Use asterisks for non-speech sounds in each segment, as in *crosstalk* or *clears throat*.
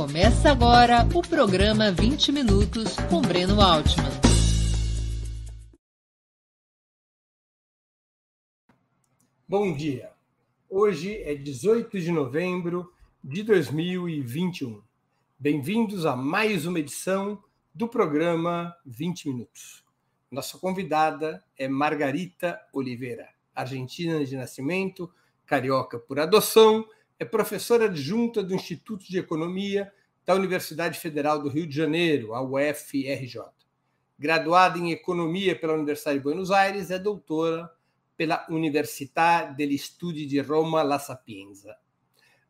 Começa agora o programa 20 Minutos com Breno Altman. Bom dia. Hoje é 18 de novembro de 2021. Bem-vindos a mais uma edição do programa 20 Minutos. Nossa convidada é Margarita Oliveira, argentina de nascimento, carioca por adoção, é professora adjunta do Instituto de Economia da Universidade Federal do Rio de Janeiro, a UFRJ. Graduada em Economia pela Universidade de Buenos Aires, é doutora pela Università degli Studi di Roma La Sapienza.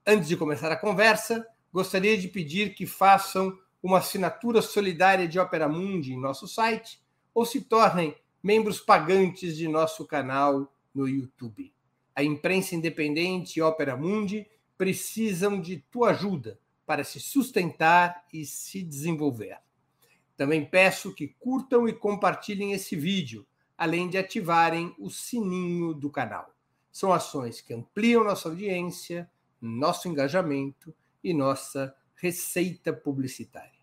Antes de começar a conversa, gostaria de pedir que façam uma assinatura solidária de Opera Mundi em nosso site ou se tornem membros pagantes de nosso canal no YouTube. A imprensa independente Opera Mundi precisam de tua ajuda para se sustentar e se desenvolver. Também peço que curtam e compartilhem esse vídeo, além de ativarem o sininho do canal. São ações que ampliam nossa audiência, nosso engajamento e nossa receita publicitária.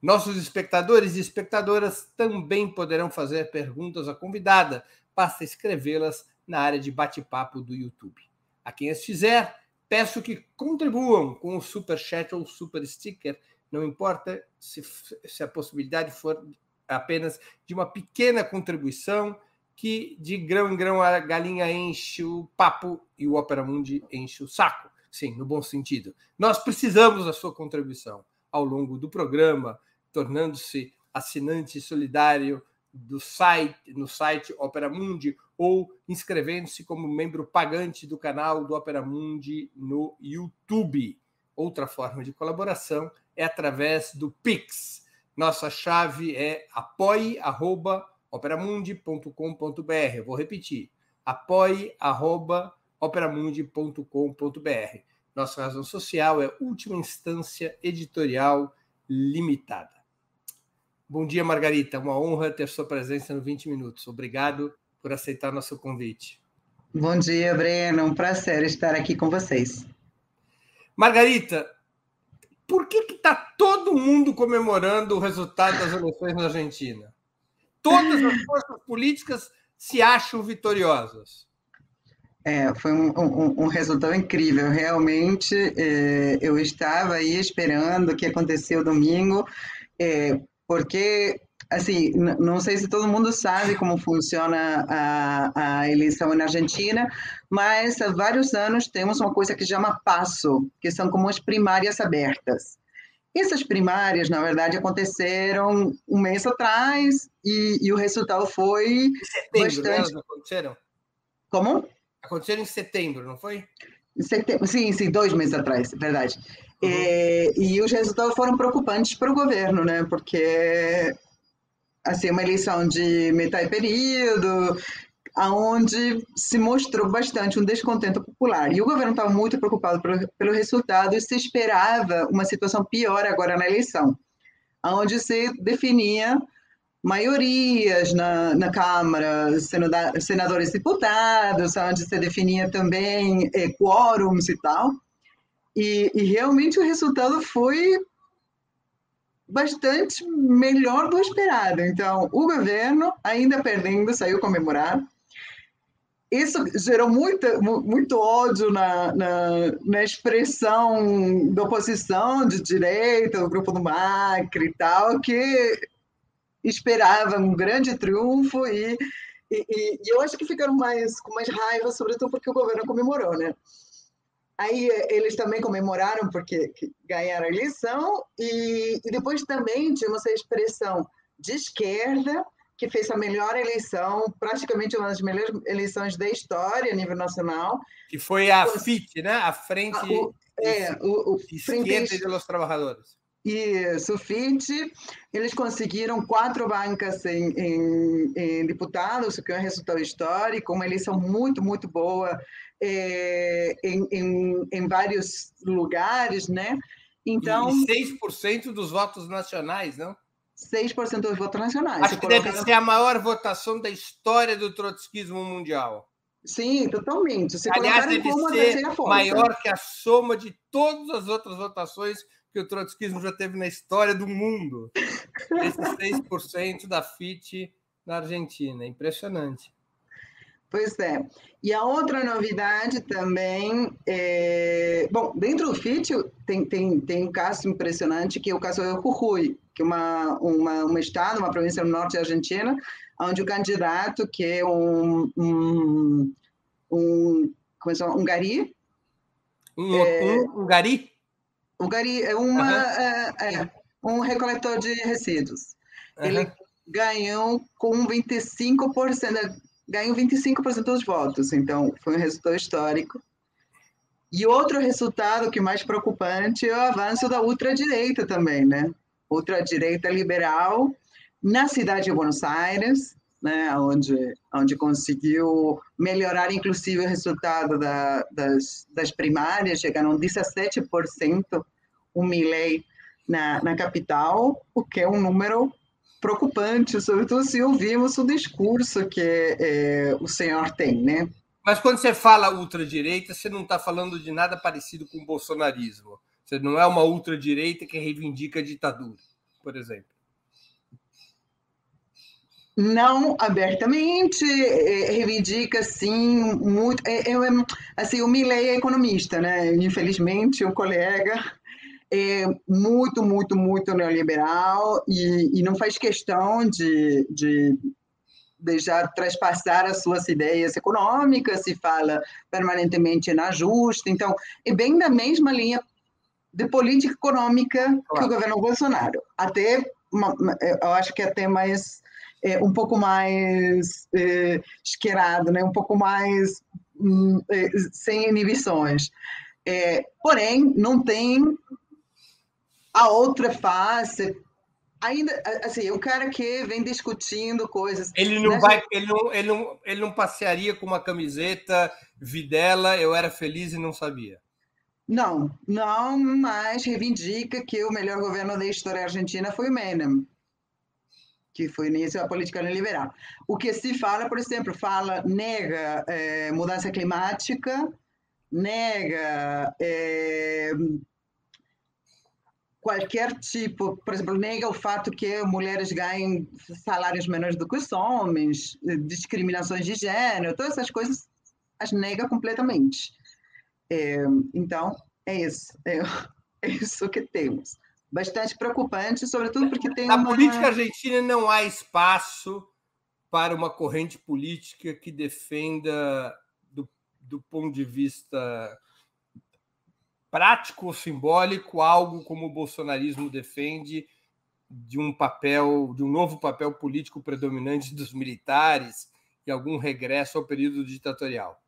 Nossos espectadores e espectadoras também poderão fazer perguntas à convidada, basta escrevê-las na área de bate-papo do YouTube. A quem as fizer, peço que contribuam com o super chat ou super sticker, não importa se, se a possibilidade for apenas de uma pequena contribuição que de grão em grão a galinha enche o papo e o Opera Mundi enche o saco. Sim, no bom sentido. Nós precisamos da sua contribuição ao longo do programa, tornando-se assinante solidário do site, no site Opera Mundi ou inscrevendo-se como membro pagante do canal do Opera Mundi no YouTube. Outra forma de colaboração é através do Pix. Nossa chave é apoie@operamundi.com.br. Vou repetir: apoie@operamundi.com.br. Nossa razão social é última instância editorial limitada. Bom dia, Margarita. Uma honra ter sua presença no 20 Minutos. Obrigado por aceitar nosso convite. Bom dia, Breno. Um prazer estar aqui com vocês. Margarita, por que está todo mundo comemorando o resultado das eleições na Argentina? Todas as *laughs* forças políticas se acham vitoriosas. É, foi um, um, um, resultado incrível. Realmente, é, eu estava aí esperando o que aconteceu domingo. É, porque, assim, não sei se todo mundo sabe como funciona a, a eleição na Argentina, mas há vários anos temos uma coisa que chama PASSO, que são como as primárias abertas. Essas primárias, na verdade, aconteceram um mês atrás e, e o resultado foi em setembro, né, bastante... Né? aconteceram? Como? Aconteceram em setembro, não foi? Setembro, sim, sim, dois meses atrás, verdade. Uhum. E, e, os resultados foram preocupantes para o governo, né? Porque assim, uma eleição de metade período, aonde se mostrou bastante um descontento popular. E o governo estava muito preocupado pelo, pelo resultado e se esperava uma situação pior agora na eleição, aonde se definia maiorias na, na Câmara, senadores e deputados, onde se definia também é, quórums e tal. E, e realmente o resultado foi bastante melhor do esperado. Então, o governo, ainda perdendo, saiu comemorar. Isso gerou muita, muito ódio na, na, na, expressão da oposição de direita, do grupo do Macri e tal, que esperava um grande triunfo e, e, e, eu acho que ficaram mais com mais raiva, sobretudo porque o governo comemorou, né? Aí eles também comemoraram porque ganharam a eleição e, e depois também tinha essa expressão de esquerda que fez a melhor eleição, praticamente uma das melhores eleições da história a nível nacional. Que foi a FIT, né? A Frente, a, o, é, o, o Esquerda Frente, dos Trabalhadores. Isso, FIT, eles conseguiram quatro bancas em, em, em, deputados, o que é um resultado histórico, uma eleição muito, muito boa é, em, em, em, vários lugares, né? Então, e 6% dos votos nacionais, não? 6% dos votos nacionais. Acho que deve ser a maior votação da história do trotskismo mundial. Sim, totalmente. Se Aliás, deve ser maior que a soma de todas as outras votações que o trotskismo já teve na história do mundo. Esses 6% da FIT na Argentina. Impressionante. Pois é. E a outra novidade também é... Bom, dentro do FIT tem, tem, tem um caso impressionante que é o caso do Jujuy, que é uma, uma, um estado, uma província no norte da Argentina, onde o candidato, que é um, um, um, como é, chama? um gari... Um, é... um, um gari? Um gari é, uma, uhum. é, é, um recoletor de resíduos. Uhum. Ele ganhou com 25%, ganhou 25% dos votos, então foi um resultado histórico. E outro resultado que é mais preocupante é o avanço da ultradireita também, né? Ultradireita liberal na cidade de Buenos Aires, né, onde, onde conseguiu melhorar, inclusive, o resultado da, das, das primárias, chegaram 17% o Milley na, na capital, o que é um número preocupante, sobretudo se ouvimos o discurso que é, o senhor tem, né? Mas quando você fala ultradireita, você não está falando de nada parecido com o bolsonarismo. Você não é uma ultradireita que reivindica a ditadura, por exemplo. Não abertamente, é, reivindica sim muito. É, é, assim, o Milley é economista, né? Infelizmente, o colega é muito, muito, muito neoliberal e, e não faz questão de, de deixar traspassar as suas ideias econômicas, se fala permanentemente na justa. Então, é bem da mesma linha de política econômica claro. que o governo Bolsonaro. Até, eu acho que até mais, é, um pouco mais é, esquerado, né? um pouco mais hum, é, sem inibições. É, porém, não tem a outra face. Ainda, assim, o cara que vem discutindo coisas. Ele não né? vai, ele não, ele, não, ele não passearia com uma camiseta Videla, eu era feliz e não sabia. Não, não, mas reivindica que o melhor governo da história argentina foi o Menem, que foi início da política neoliberal. O que se fala, por exemplo, fala, nega é, mudança climática, nega é, qualquer tipo, por exemplo, nega o fato que mulheres ganhem salários menores do que os homens, discriminações de gênero, todas essas coisas as nega completamente. É, então, é isso. É, *laughs* é, isso que temos. Bastante preocupante, sobretudo porque tem Na uma... política argentina não há espaço para uma corrente política que defenda, do, do ponto de vista prático ou simbólico, algo como o bolsonarismo defende de um papel, de um novo papel político predominante dos militares e algum regresso ao período ditatorial?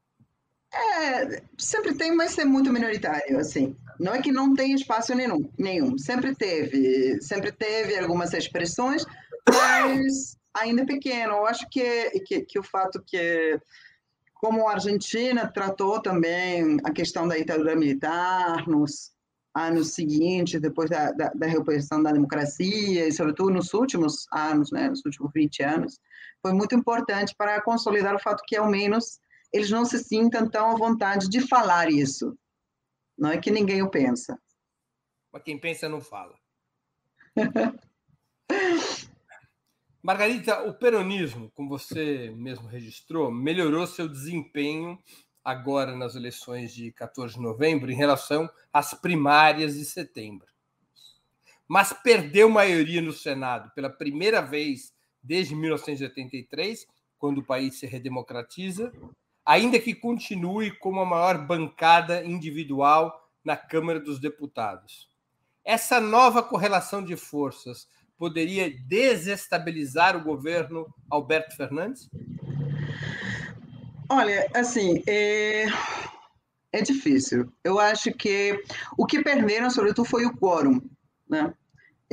É, sempre tem, mas é muito minoritário, assim. Não é que não tem espaço nenhum, nenhum. Sempre teve, sempre teve algumas expressões, mas ainda é pequeno. Eu acho que, que, que o fato que como a Argentina tratou também a questão da ditadura militar nos anos seguintes, depois da, da, da repressão da democracia, e sobretudo nos últimos anos, né, nos últimos 20 anos, foi muito importante para consolidar o fato que, ao menos, eles não se sintam tão à vontade de falar isso. Não é que ninguém o pensa. Mas quem pensa não fala. *laughs* Margarita, o peronismo, como você mesmo registrou, melhorou seu desempenho agora nas eleições de 14 de novembro em relação às primárias de setembro. Mas perdeu maioria no Senado pela primeira vez desde 1983, quando o país se redemocratiza, ainda que continue como a maior bancada individual na Câmara dos Deputados. Essa nova correlação de forças poderia desestabilizar o governo Alberto Fernandes? Olha, assim, é, é difícil. Eu acho que o que perderam, sobretudo, foi o quórum, né?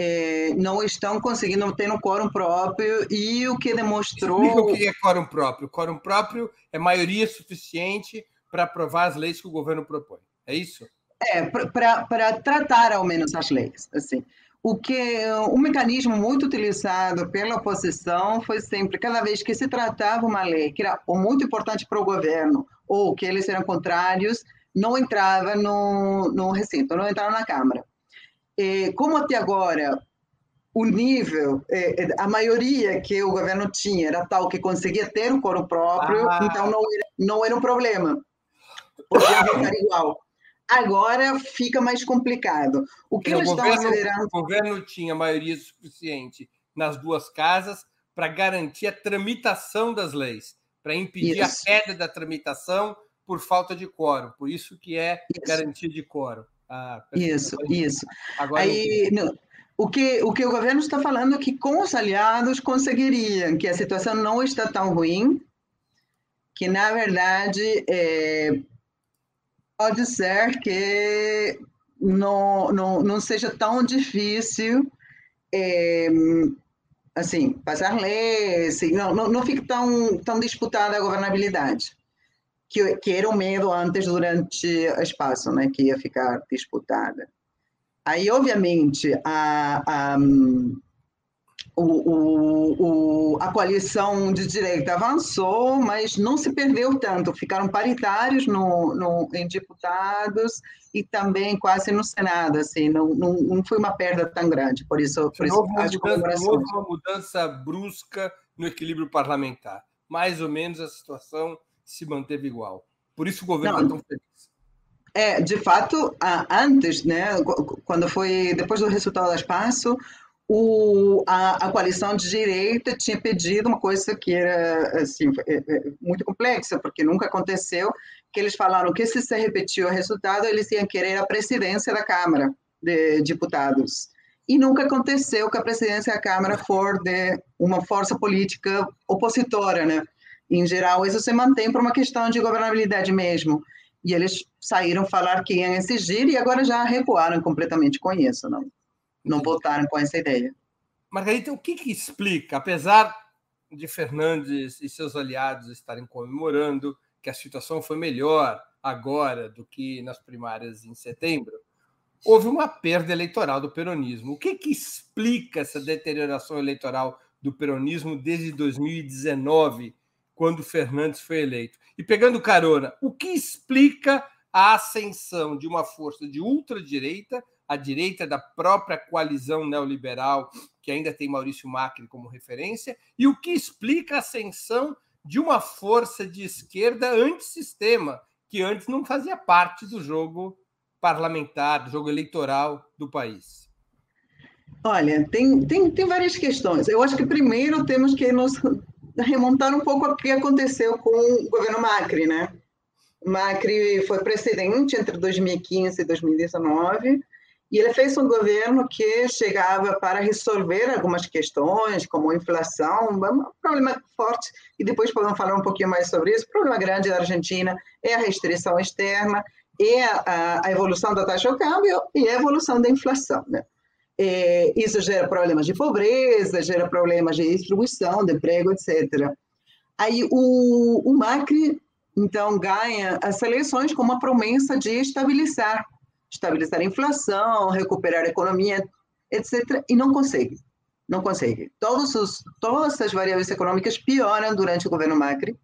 É, não estão conseguindo ter um quórum próprio e o que demonstrou. Explica o que é quórum próprio. Quórum próprio é maioria suficiente para aprovar as leis que o governo propõe. É isso? É, para tratar ao menos as leis. Assim o que um mecanismo muito utilizado pela oposição foi sempre cada vez que se tratava uma lei que era muito importante para o governo ou que eles eram contrários não entrava no, no recinto não entrava na câmara é, como até agora o nível, é, é, a maioria que o governo tinha era tal que conseguia ter um coro próprio, ah. então não era, não era um problema. Podia votar igual. Agora fica mais complicado. O que eles estão acelerando... O governo tinha maioria suficiente nas duas casas para garantir a tramitação das leis, para impedir isso. a queda da tramitação por falta de quórum. Por isso que é isso. garantia de quórum. Ah, isso, isso. Agora, Aí, o, que, o que o governo está falando é que com os aliados conseguiriam, que a situação não está tão ruim, que na verdade é, pode ser que não, não, não seja tão difícil é, assim, passar leis, não, não, não fique tão, tão disputada a governabilidade que, que era o medo antes durante o espaço, né, que ia ficar disputada. Aí, obviamente, a, a, o, o, o, a coalição de direita avançou, mas não se perdeu tanto. Ficaram paritários no, no, em deputados e também quase no Senado. Assim, não, não, não foi uma perda tão grande. Por isso, por isso houve, mudança, houve uma mudança brusca no equilíbrio parlamentar. Mais ou menos a situação se manteve igual. Por isso o governo está tão feliz. É, de fato, antes, né, quando foi depois do resultado do espaço, o, a, a, coalição de direita tinha pedido uma coisa que era assim, é, é, muito complexa, porque nunca aconteceu, que eles falaram que se se repetir o resultado, eles iam querer a presidência da Câmara de Deputados. E nunca aconteceu que a presidência da Câmara for de uma força política opositora, né? Em geral, isso se mantém por uma questão de governabilidade mesmo. E eles saíram falar que iam exigir e agora já recuaram completamente com isso, não, não votaram com essa ideia. Margarita, o que, que explica, apesar de Fernandes e seus aliados estarem comemorando que a situação foi melhor agora do que nas primárias em setembro, houve uma perda eleitoral do peronismo. O que, que explica essa deterioração eleitoral do peronismo desde 2019, quando Fernandes foi eleito. E pegando carona, o que explica a ascensão de uma força de ultradireita, a direita da própria coalizão neoliberal, que ainda tem Maurício Macri como referência, e o que explica a ascensão de uma força de esquerda antissistema, que antes não fazia parte do jogo parlamentar, do jogo eleitoral do país? Olha, tem, tem, tem várias questões. Eu acho que primeiro temos que nos remontar um pouco ao que aconteceu com o governo Macri, né? Macri foi presidente entre 2015 e 2019 e ele fez um governo que chegava para resolver algumas questões, como inflação, um problema forte, e depois podemos falar um pouquinho mais sobre isso. O problema grande da Argentina é a restrição externa, é a, a evolução da taxa de câmbio e a evolução da inflação. Né? É, isso gera problemas de pobreza, gera problemas de distribuição, de emprego, etc. Aí o, o Macri, então, ganha as eleições com uma promessa de estabilizar, estabilizar a inflação, recuperar a economia, etc., e não consegue. Não consegue. Os, todas as variáveis econômicas pioram durante o governo Macri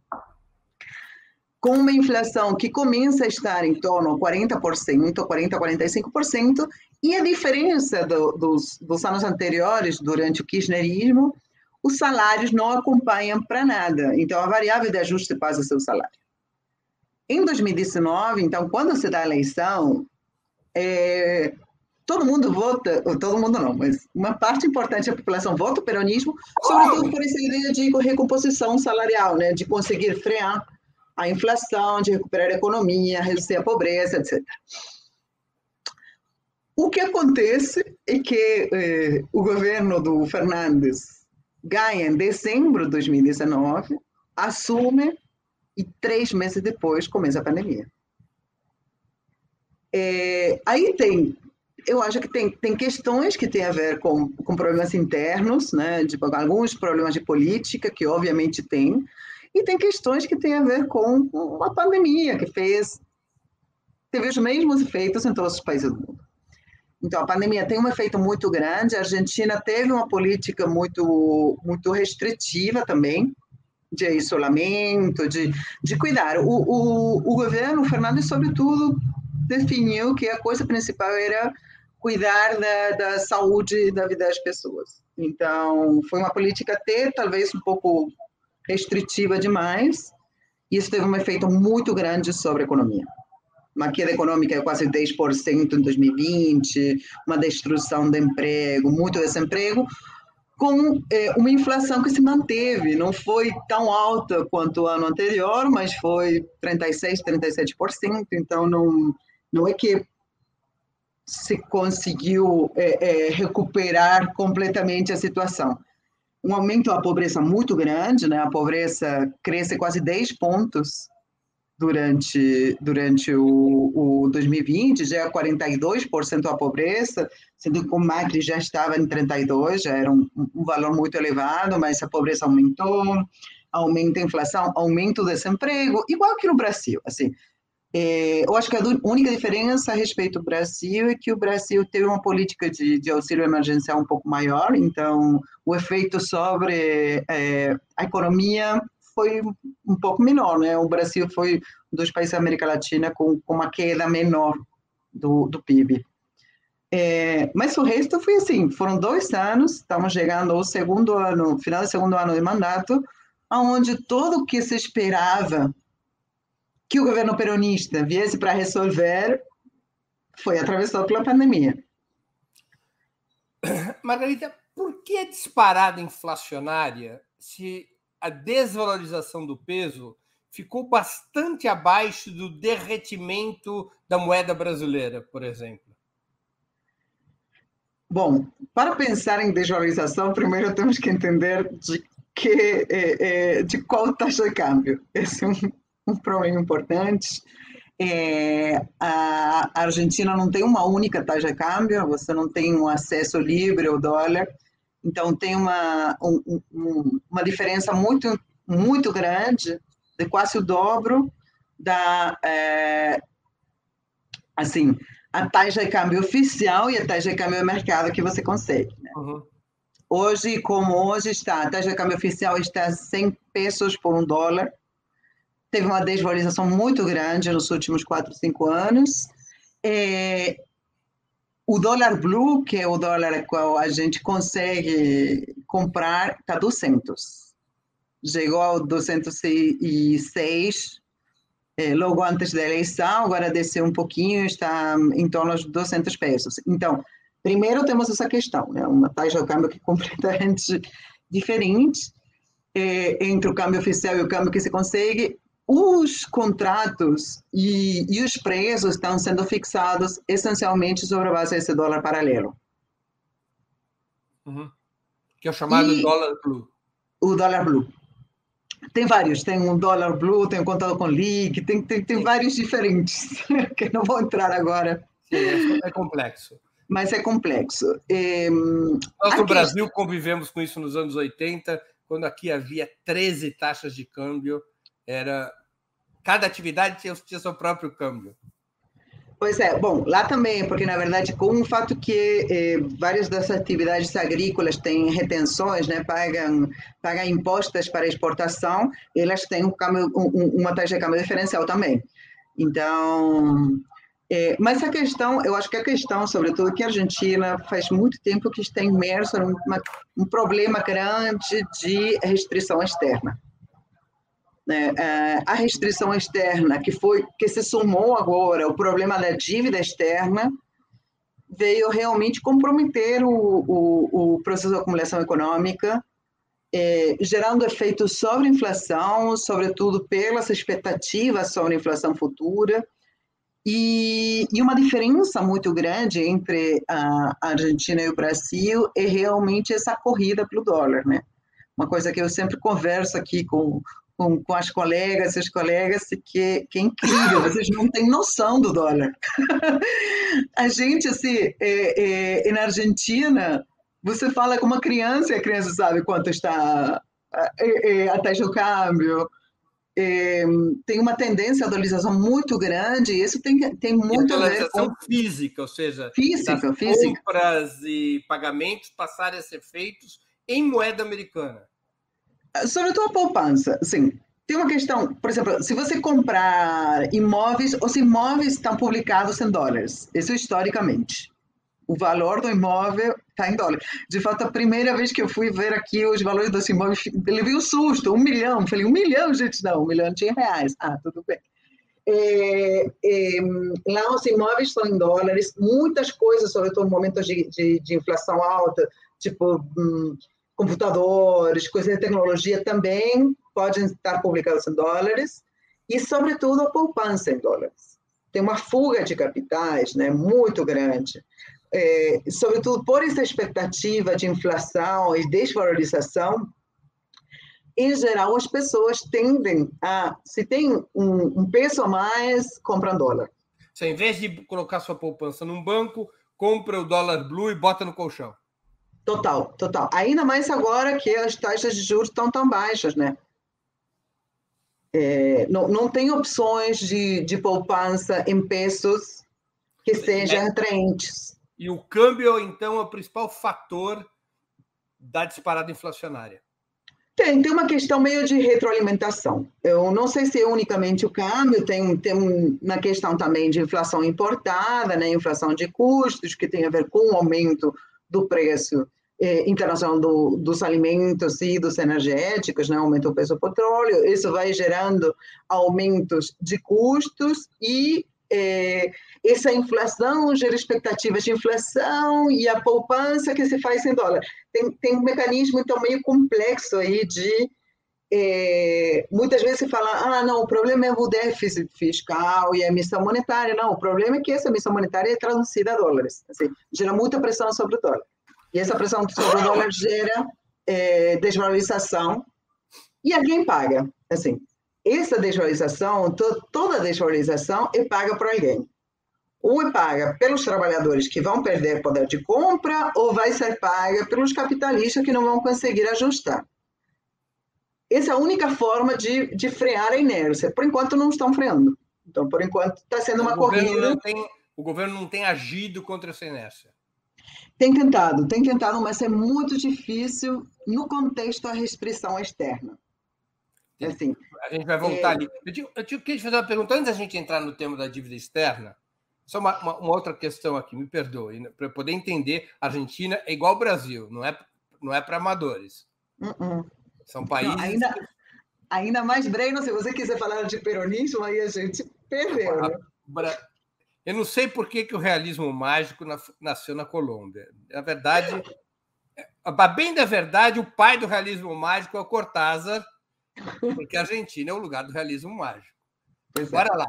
com uma inflação que começa a estar em torno de 40%, 40%, 45%, e a diferença do, dos, dos anos anteriores, durante o kirchnerismo, os salários não acompanham para nada. Então, a variável de ajuste passa a ser o salário. Em 2019, então, quando se dá a eleição, é, todo mundo vota, todo mundo não, mas uma parte importante da população vota o peronismo, sobretudo por essa ideia de recomposição salarial, né, de conseguir frear a inflação, de recuperar a economia, reduzir a pobreza, etc. O que acontece é que eh, o governo do Fernandes ganha em dezembro de 2019, assume e três meses depois começa a pandemia. É, aí tem, eu acho que tem, tem questões que têm a ver com, com problemas internos, né, de alguns problemas de política, que obviamente tem, e tem questões que têm a ver com uma pandemia que fez teve os mesmos efeitos em todos os países do mundo. Então, a pandemia tem um efeito muito grande. A Argentina teve uma política muito, muito restritiva também, de isolamento, de, de cuidar. O, o, o governo, o Fernando, sobretudo, definiu que a coisa principal era cuidar da, da saúde da vida das pessoas. Então, foi uma política até talvez um pouco restritiva demais, e isso teve um efeito muito grande sobre a economia. Uma queda econômica de quase 10% em 2020, uma destruição de emprego, muito desemprego, com é, uma inflação que se manteve, não foi tão alta quanto o ano anterior, mas foi 36%, 37%, então não, não é que se conseguiu é, é, recuperar completamente a situação. Um aumento da pobreza muito grande, né? a pobreza cresce quase 10 pontos durante, durante o, o 2020, já é 42% a pobreza, sendo que o Macri já estava em 32%, já era um, um valor muito elevado, mas a pobreza aumentou, aumenta a inflação, aumenta o desemprego, igual que no Brasil, assim, é, eu acho que a única diferença a respeito do Brasil é que o Brasil teve uma política de, de auxílio emergencial um pouco maior, então o efeito sobre é, a economia foi um pouco menor, né? O Brasil foi um dos países da América Latina com, com uma queda menor do, do PIB. É, mas o resto foi assim, foram dois anos, estamos chegando ao segundo ano, final do segundo ano de mandato, onde tudo o que se esperava que o governo peronista viesse para resolver foi atravessado pela pandemia. *clears throat* Margarita, por que a disparada inflacionária se a desvalorização do peso ficou bastante abaixo do derretimento da moeda brasileira, por exemplo? Bom, para pensar em desvalorização, primeiro temos que entender de que é, é, de qual taxa de câmbio. Esse é um, um problema importante. É, a Argentina não tem uma única taxa de câmbio, você não tem um acesso livre ao dólar. Então, tem uma, um, um, uma diferença muito, muito grande, de quase o dobro da, é, assim, a taxa de câmbio oficial e a taxa de câmbio mercado que você consegue. Né? Uhum. Hoje, como hoje está, a taxa de câmbio oficial está 100 pesos por um dólar, teve uma desvalorização muito grande nos últimos 4, 5 anos, é, o dólar blue, que é o dólar a qual a gente consegue comprar, está 200. Chegou ao 206 é, logo antes da eleição, agora desceu um pouquinho, está em torno de 200 pesos. Então, primeiro temos essa questão, né? uma taxa de câmbio que é completamente *laughs* diferente é, entre o câmbio oficial e o câmbio que se consegue os contratos e, e, os preços estão sendo fixados essencialmente sobre a base desse dólar paralelo. Uhum. Que é o chamado e dólar blue. O dólar blue. Tem vários, tem um dólar blue, tem um contado com leak, tem, tem, tem vários diferentes, *laughs* que não vou entrar agora. Sim, é, é complexo. Mas é complexo. É, Nós no Brasil convivemos com isso nos anos 80, quando aqui havia 13 taxas de câmbio era cada atividade tinha, tinha seu próprio câmbio. Pois é, bom, lá também, porque na verdade, com o fato que eh, várias das atividades agrícolas têm retenções, né, pagam, pagam impostos para exportação, elas têm um câmbio, um, uma taxa de câmbio diferencial também. Então, é, mas a questão, eu acho que a questão, sobretudo, que a Argentina faz muito tempo que está imersa num um problema grande de restrição externa né, é, a restrição externa que foi que se somou agora o problema da dívida externa veio realmente comprometer o, o, o processo de acumulação econômica é, gerando efeitos sobre inflação, sobretudo pelas expectativas sobre a inflação futura, e, e, uma diferença muito grande entre a Argentina e o Brasil é realmente essa corrida pelo dólar, né? Uma coisa que eu sempre converso aqui com com, com as colegas os colegas que, que é incrível, vocês não têm noção do dólar. *laughs* a gente, assim, é, é, na Argentina, você fala com uma criança e a criança sabe quanto está é, é, a taxa do câmbio. É, tem uma tendência à dolarização muito grande e isso tem, tem muito a ver com... física, ou seja, física, física. compras e pagamentos passarem a ser feitos em moeda americana. Sobre a poupança, sim. Tem uma questão, por exemplo, se você comprar imóveis, os imóveis estão publicados em dólares, isso historicamente. o valor do imóvel está em dólar. De fato, a primeira vez que eu fui ver aqui os valores dos imóveis, levei um susto, um milhão. Falei, um milhão, gente, não, um milhão de reais. Ah, tudo bem. É, é, lá os imóveis estão em dólares, muitas coisas, sobretudo em momentos de, de, de inflação alta, tipo hum, computadores, coisas de tecnologia também podem estar publicados em dólares, e sobretudo a poupança em dólares. Tem uma fuga de capitais né, muito grande é, sobretudo por essa expectativa de inflação e desvalorização, em geral, as pessoas tendem a, se tem um, um peso a mais, compram dólar. Você, em vez de colocar sua poupança num banco, compra o dólar blue e bota no colchão. Total, total. Ainda mais agora que as taxas de juros estão tão baixas, né? É, não, não tem opções de, de poupança em pesos que sejam é. atraentes. E o câmbio, então, é o principal fator da disparada inflacionária. Tem, tem uma questão meio de retroalimentação. Eu não sei se é unicamente o câmbio, tem, tem uma questão também de inflação importada, né, inflação de custos, que tem a ver com o aumento do preço eh, internacional do, dos alimentos e dos energéticos, né, aumenta o preço do petróleo, isso vai gerando aumentos de custos e eh, essa inflação gera expectativas de inflação e a poupança que se faz em dólar. Tem, tem um mecanismo, então, meio complexo aí de. É, muitas vezes se fala, ah, não, o problema é o déficit fiscal e a emissão monetária. Não, o problema é que essa emissão monetária é traduzida a dólares. Assim, gera muita pressão sobre o dólar. E essa pressão sobre o dólar gera é, desvalorização e alguém paga. Assim, essa desvalorização, to, toda desvalorização é paga por alguém ou é paga pelos trabalhadores que vão perder poder de compra, ou vai ser paga pelos capitalistas que não vão conseguir ajustar. Essa é a única forma de, de frear a inércia. Por enquanto, não estão freando. Então, por enquanto, está sendo uma o corrida. Tem, o governo não tem agido contra essa inércia. Tem tentado, tem tentado, mas é muito difícil no contexto da restrição externa. Assim, a gente vai voltar é... ali. Eu, eu, eu queria fazer uma pergunta antes da gente entrar no tema da dívida externa. Só uma, uma, uma outra questão aqui, me perdoe, né? para poder entender, a Argentina é igual ao Brasil, não é, não é para amadores. Uh -uh. São países. Não, ainda, ainda mais, Breno, se você quiser falar de peronismo, aí a gente perdeu. Né? Eu não sei por que, que o realismo mágico nasceu na Colômbia. Na verdade, a bem da verdade, o pai do realismo mágico é o Cortázar, porque a Argentina é o lugar do realismo mágico. Pois é. Bora é. lá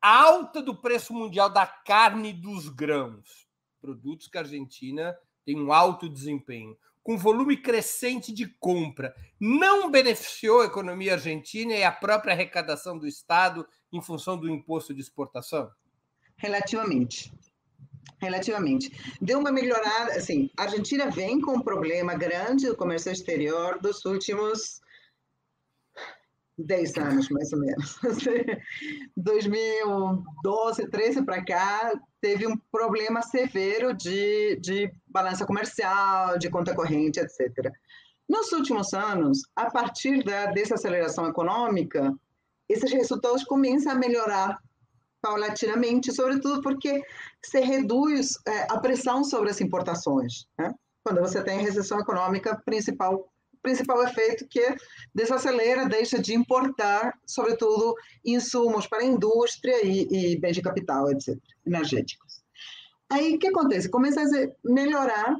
alta do preço mundial da carne e dos grãos, produtos que a Argentina tem um alto desempenho, com volume crescente de compra, não beneficiou a economia argentina e a própria arrecadação do Estado em função do imposto de exportação? Relativamente. Relativamente. Deu uma melhorada, assim, a Argentina vem com um problema grande do comércio exterior dos últimos 10 anos, mais ou menos. 2012, 13 para cá, teve um problema severo de, de balança comercial, de conta corrente, etc. Nos últimos anos, a partir da desaceleração econômica, esses resultados começam a melhorar paulatinamente, sobretudo porque se reduz é, a pressão sobre as importações. Né? Quando você tem recessão econômica, principal principal efeito que desacelera, deixa de importar, sobretudo, insumos para a indústria e, e bens de capital, etc., energéticos. Aí, o que acontece? Começa a melhorar.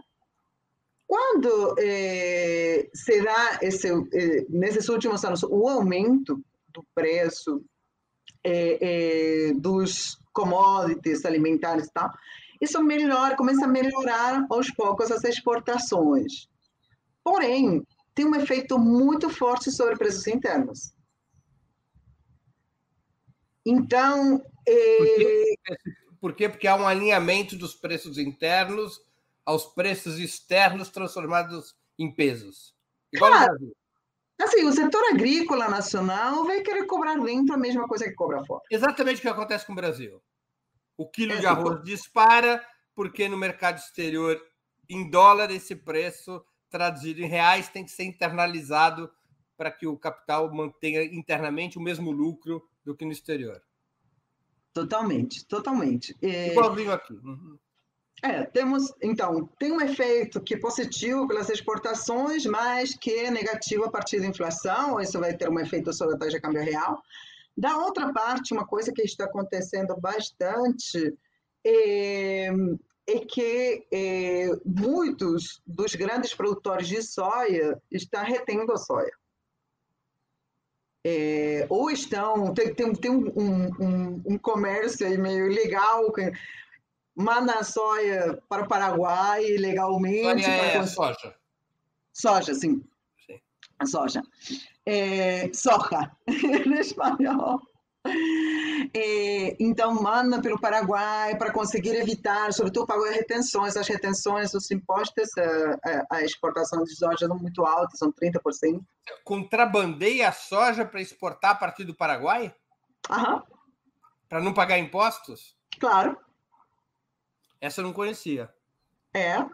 Quando é, será esse, é, nesses últimos anos o aumento do preço é, é, dos commodities alimentares e tal, isso melhora, começa a melhorar aos poucos as exportações. Porém, tem um efeito muito forte sobre preços internos. Então. É... Por, quê? Por quê? Porque há um alinhamento dos preços internos aos preços externos transformados em pesos. Igual claro. Assim, o setor agrícola nacional vai querer cobrar dentro a mesma coisa que cobra fora. Exatamente o que acontece com o Brasil. O quilo é de arroz dispara porque no mercado exterior, em dólar, esse preço traduzido em reais tem que ser internalizado para que o capital mantenha internamente o mesmo lucro do que no exterior. Totalmente, totalmente. É... Igualzinho aqui. Uhum. É, temos, então, tem um efeito que é positivo pelas exportações, mas que é negativo a partir da inflação, isso vai ter um efeito sobre a taxa de câmbio real. Da outra parte, uma coisa que está acontecendo bastante é, é que é, muitos dos grandes produtores de soja estão retendo a soja. É, ou estão, tem, tem, tem um, um, um, comércio meio legal, manda a soja para o Paraguai legalmente. É para... soja. Soja, sim. sim. Soja. É, soja, *laughs* em espanhol. É, então, manda pelo Paraguai para conseguir evitar, sobretudo pagar retenções. As retenções dos impostos, a, a, exportação de soja são muito altas, são 30%. Contrabandeia a soja para exportar a partir do Paraguai? Aham. Para não pagar impostos? Claro. Essa eu não conhecia. É.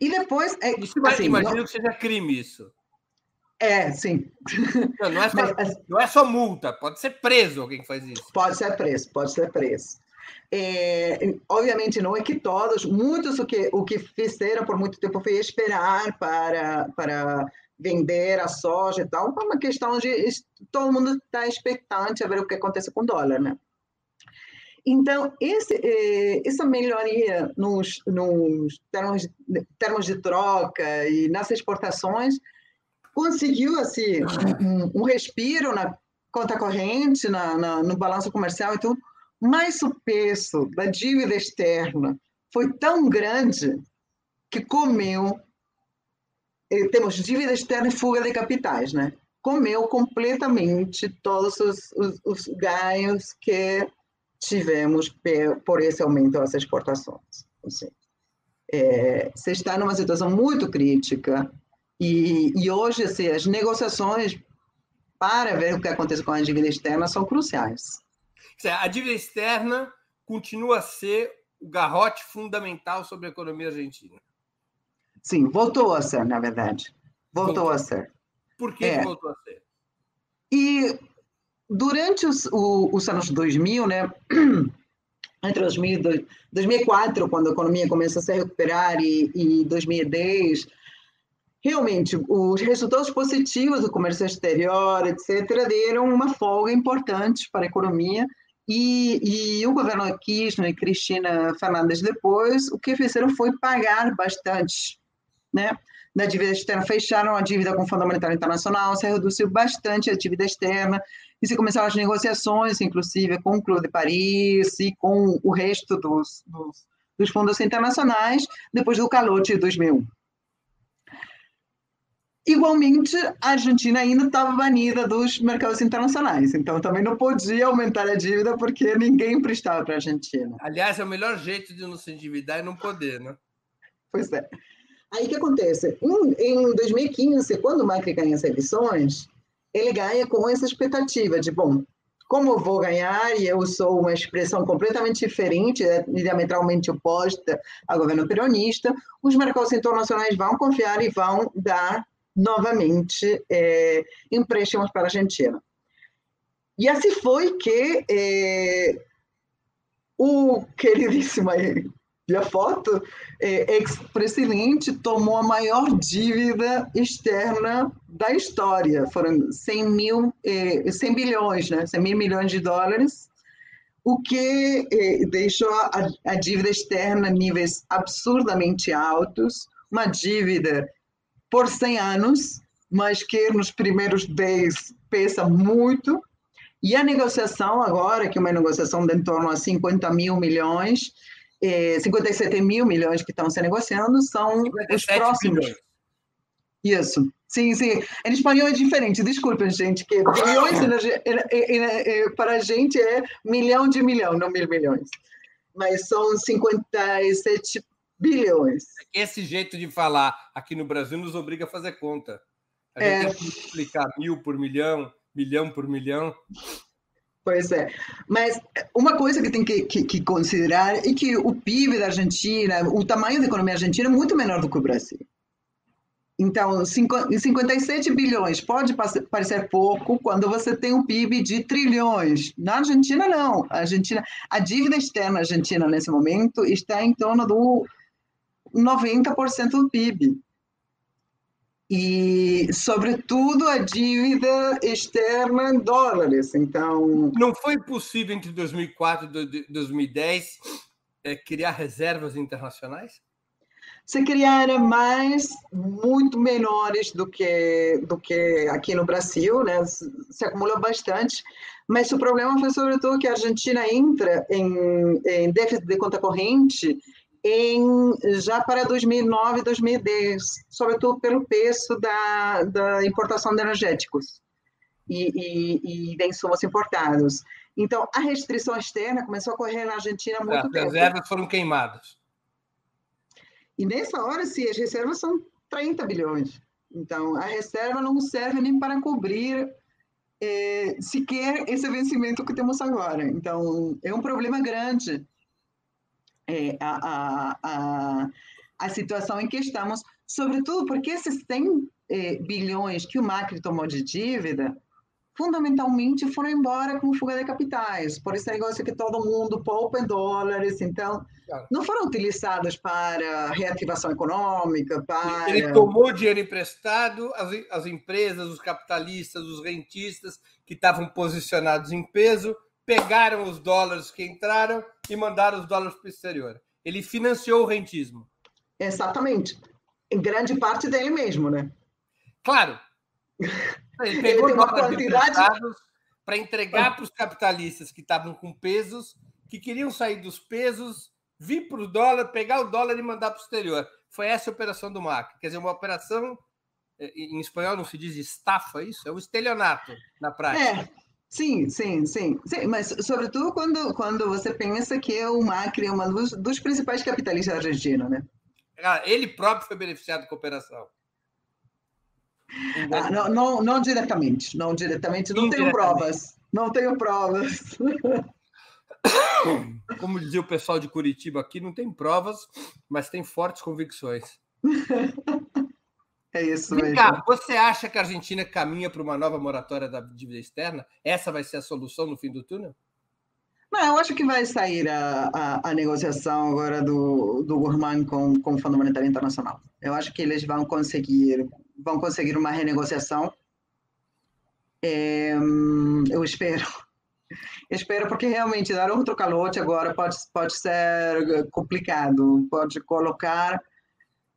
E depois. É, isso, assim, imagino não... que seja crime isso. É, sim. Não, não, é só, Mas, não é só multa, pode ser preso alguém que faz isso. Pode ser preso, pode ser preso. É, obviamente não é que todos, muitos o que o que fizeram por muito tempo foi esperar para para vender a soja e tal, é uma questão de todo mundo está expectante a ver o que acontece com o dólar, né? Então, esse, essa melhoria nos, nos termos, termos de troca e nas exportações conseguiu assim um, um respiro na conta corrente, na, na, no balanço comercial e tudo, mas o peso da dívida externa foi tão grande que comeu. Eh, temos dívida externa e fuga de capitais, né? Comeu completamente todos os, os, os ganhos que tivemos por esse aumento das exportações. Assim, é, você está numa situação muito crítica e, e hoje, assim, as negociações para ver o que acontece com a dívida externa são cruciais. A dívida externa continua a ser o garrote fundamental sobre a economia argentina. Sim, voltou a ser, na verdade. Voltou, voltou. a ser. Por que, é. que, voltou a ser? E durante os, os anos 2000, né, *clears throat* entre 2000 e 2004, quando a economia começou a se recuperar, e, e 2010, realmente os resultados positivos do comércio exterior, etc., deram uma folga importante para a economia. E, e o governo Kirchner e Cristina Fernandes depois, o que fizeram foi pagar bastante, né? Da dívida externa, fecharam a dívida com o Fundo Monetário Internacional, se reduziu bastante a dívida externa, e se começaram as negociações, inclusive com o Clube de Paris e com o resto dos, dos, dos fundos internacionais, depois do calote de 2001. Igualmente, a Argentina ainda estava banida dos mercados internacionais, então também não podia aumentar a dívida porque ninguém emprestava para a Argentina. Aliás, é o melhor jeito de não se endividar e não poder, né? Pois é. Aí o que acontece? Em 2015, quando o Macri ganha as eleições, ele ganha com essa expectativa de, bom, como eu vou ganhar e eu sou uma expressão completamente diferente, é diametralmente oposta ao governo peronista, os mercados internacionais vão confiar e vão dar novamente é, empréstimos para a Argentina. E assim foi que é, o queridíssimo e a foto, é, ex-presidente tomou a maior dívida externa da história. Foram 100 mil, é, 100 bilhões, né? 100 mil milhões de dólares, o que é, deixou a, a dívida externa níveis absurdamente altos, uma dívida por 100 anos, mas que nos primeiros 10 pesa muito. E a negociação agora, que é uma negociação de em torno a 50 mil milhões, eh, 57 mil milhões que estão se negociando, são os próximos. Milhões. Isso. Sim, sim. Em espanhol é diferente, desculpem, gente, que bilhões para a gente é milhão de milhão, não mil milhões. Mas são 57 bilhões. É esse jeito de falar aqui no Brasil nos obriga a fazer conta. A gente é. tem que explicar mil por milhão, milhão por milhão. Pois é. Mas uma coisa que tem que, que, que, considerar é que o PIB da Argentina, o tamanho da economia argentina é muito menor do que o Brasil. Então, 57 bilhões pode parecer pouco quando você tem um PIB de trilhões. Na Argentina, não. A, Argentina, a dívida externa argentina, nesse momento, está em torno do 90% do PIB. E, sobretudo, a dívida externa em dólares. Então. Não foi possível entre 2004 e 2010 é, criar reservas internacionais? se criaram mais muito menores do que do que aqui no Brasil, né? Se acumulou bastante, mas o problema foi sobretudo que a Argentina entra em, em déficit de conta corrente em já para 2009, 2010, sobretudo pelo preço da, da importação de energéticos e, e, e de insumos importados. Então, a restrição externa começou a correr na Argentina muito As reservas foram queimadas. E nessa hora, sim, as reservas são 30 bilhões. Então, a reserva não serve nem para cobrir é, sequer esse vencimento que temos agora. Então, é um problema grande é, a, a, a, a, situação em que estamos, sobretudo porque esses 100 é, bilhões que o Macri tomou de dívida fundamentalmente foram embora com fuga de capitais, por esse negócio que todo mundo poupa em dólares, então não foram utilizados para reativação econômica, para... Ele tomou dinheiro emprestado, as, as empresas, os capitalistas, os rentistas que estavam posicionados em peso, pegaram os dólares que entraram e mandaram os dólares para o exterior. Ele financiou o rentismo. Exatamente. Em grande parte dele mesmo, né? Claro. *laughs* Ele pegou ele uma quantidade para entregar para os capitalistas que estavam com pesos, que queriam sair dos pesos, vir para o dólar, pegar o dólar e mandar para o exterior. Foi essa a operação do MAC. Quer dizer, uma operação, eh, em espanhol não se diz estafa, isso? É um estelionato na prática. É. Sim, sim, sim, sim, mas sobretudo quando, quando você pensa que o Macri é um dos, dos principais capitalistas argentinos, né? Ah, ele próprio foi beneficiado com a operação. Ah, não, não, não, diretamente, não diretamente, não tenho provas, não tenho provas. *coughs* Como dizia o pessoal de Curitiba aqui, não tem provas, mas tem fortes convicções. *laughs* É isso Vem mesmo. Cá, você acha que a Argentina caminha para uma nova moratória da dívida externa? Essa vai ser a solução no fim do túnel? Não, eu acho que vai sair a, a, a negociação agora do, do Gurman com, com o Fundo Monetário Internacional. Eu acho que eles vão conseguir vão conseguir uma renegociação. É, eu espero. *laughs* espero, porque realmente dar outro calote agora pode, pode ser complicado, pode colocar.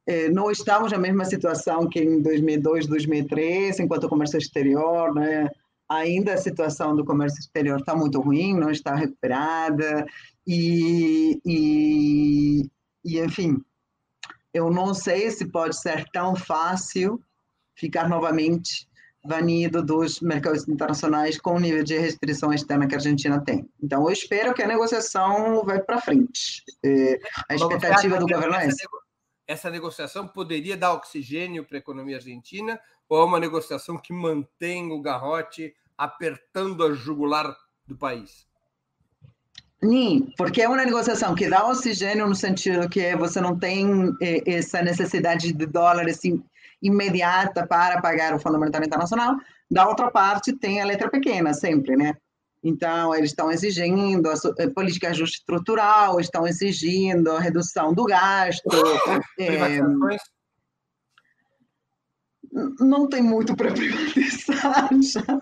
É, não estamos na mesma situação que em 2002, 2003, enquanto o comércio exterior, né? ainda a situação do comércio exterior está muito ruim, não está recuperada, e, e, e enfim, eu não sei se pode ser tão fácil ficar novamente banido dos mercados internacionais com o nível de restrição externa que a Argentina tem. Então, eu espero que a negociação vai para frente. É, a expectativa do governo é essa. Essa negociação poderia dar oxigênio para a economia argentina ou é uma negociação que mantém o garrote apertando a jugular do país? Sim, porque é uma negociação que dá oxigênio no sentido que você não tem eh, essa necessidade de dólares imediata para pagar o Fundo Monetário Internacional. Da outra parte, tem a letra pequena, sempre, né? Então, eles estão exigindo a eh, política de ajuste estrutural, estão exigindo a redução do gasto. *laughs* é, não tem muito para *laughs* privatizar já.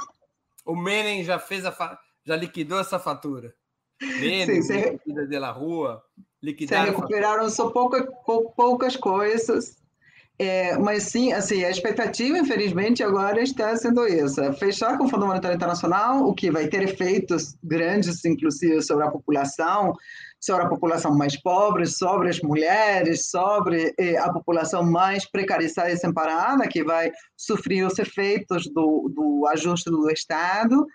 O Menem já fez a já liquidou essa fatura. Menem, Sim, você... de la rua, liquidaram. Se recuperaram só pouca, poucas coisas. É, mas sim, assim, a expectativa, infelizmente, agora está sendo essa: fechar com o Fundo Monetário Internacional, o que vai ter efeitos grandes, inclusive, sobre a população, sobre a população mais pobre, sobre as mulheres, sobre eh, a população mais precarizada e desamparada, que vai sofrer os efeitos do, do ajuste do Estado.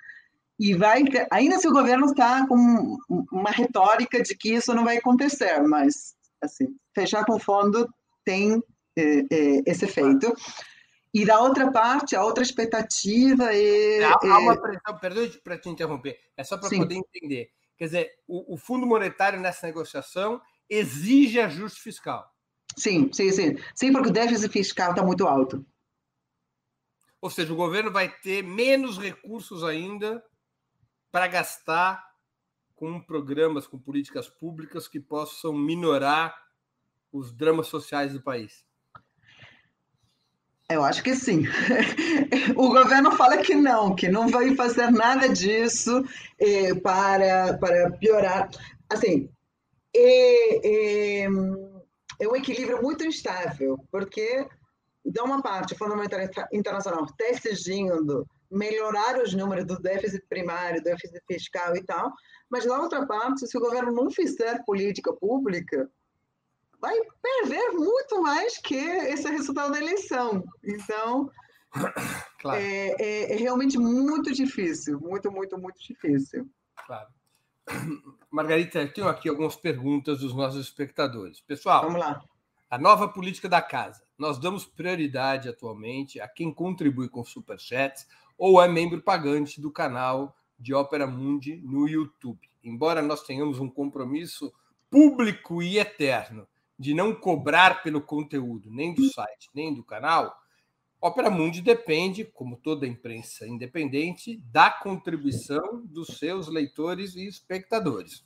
E vai, ainda se o governo está com uma retórica de que isso não vai acontecer, mas assim, fechar com o fundo tem esse efeito. E da outra parte, a outra expectativa é. Há, há uma pressão, perdão para te interromper, é só para poder entender. Quer dizer, o, o, Fundo Monetário nessa negociação exige ajuste fiscal. Sim, sim, sim. Sim, porque o déficit fiscal está muito alto. Ou seja, o governo vai ter menos recursos ainda para gastar com programas, com políticas públicas que possam minorar os dramas sociais do país. Eu acho que sim. *laughs* O governo fala que não, que não vai fazer nada disso eh, para, para piorar. Assim, é, é, é um equilíbrio muito instável, porque de uma parte, o Fundo Internacional está exigindo melhorar os números do déficit primário, déficit fiscal e tal, mas da outra parte, se o governo não fizer política pública, vai perder muito mais que esse resultado da eleição. Então, *coughs* claro. é, é, é, realmente muito difícil, muito, muito, muito difícil. Claro. *coughs* Margarita, tenho aqui algumas perguntas dos nossos espectadores. Pessoal, vamos lá. A nova política da casa. Nós damos prioridade atualmente a quem contribui com superchats ou é membro pagante do canal de Ópera Mundi no YouTube. Embora nós tenhamos um compromisso público e eterno de não cobrar pelo conteúdo, nem do site, nem do canal, Opera Mundi depende, como toda imprensa independente, da contribuição dos seus leitores e espectadores.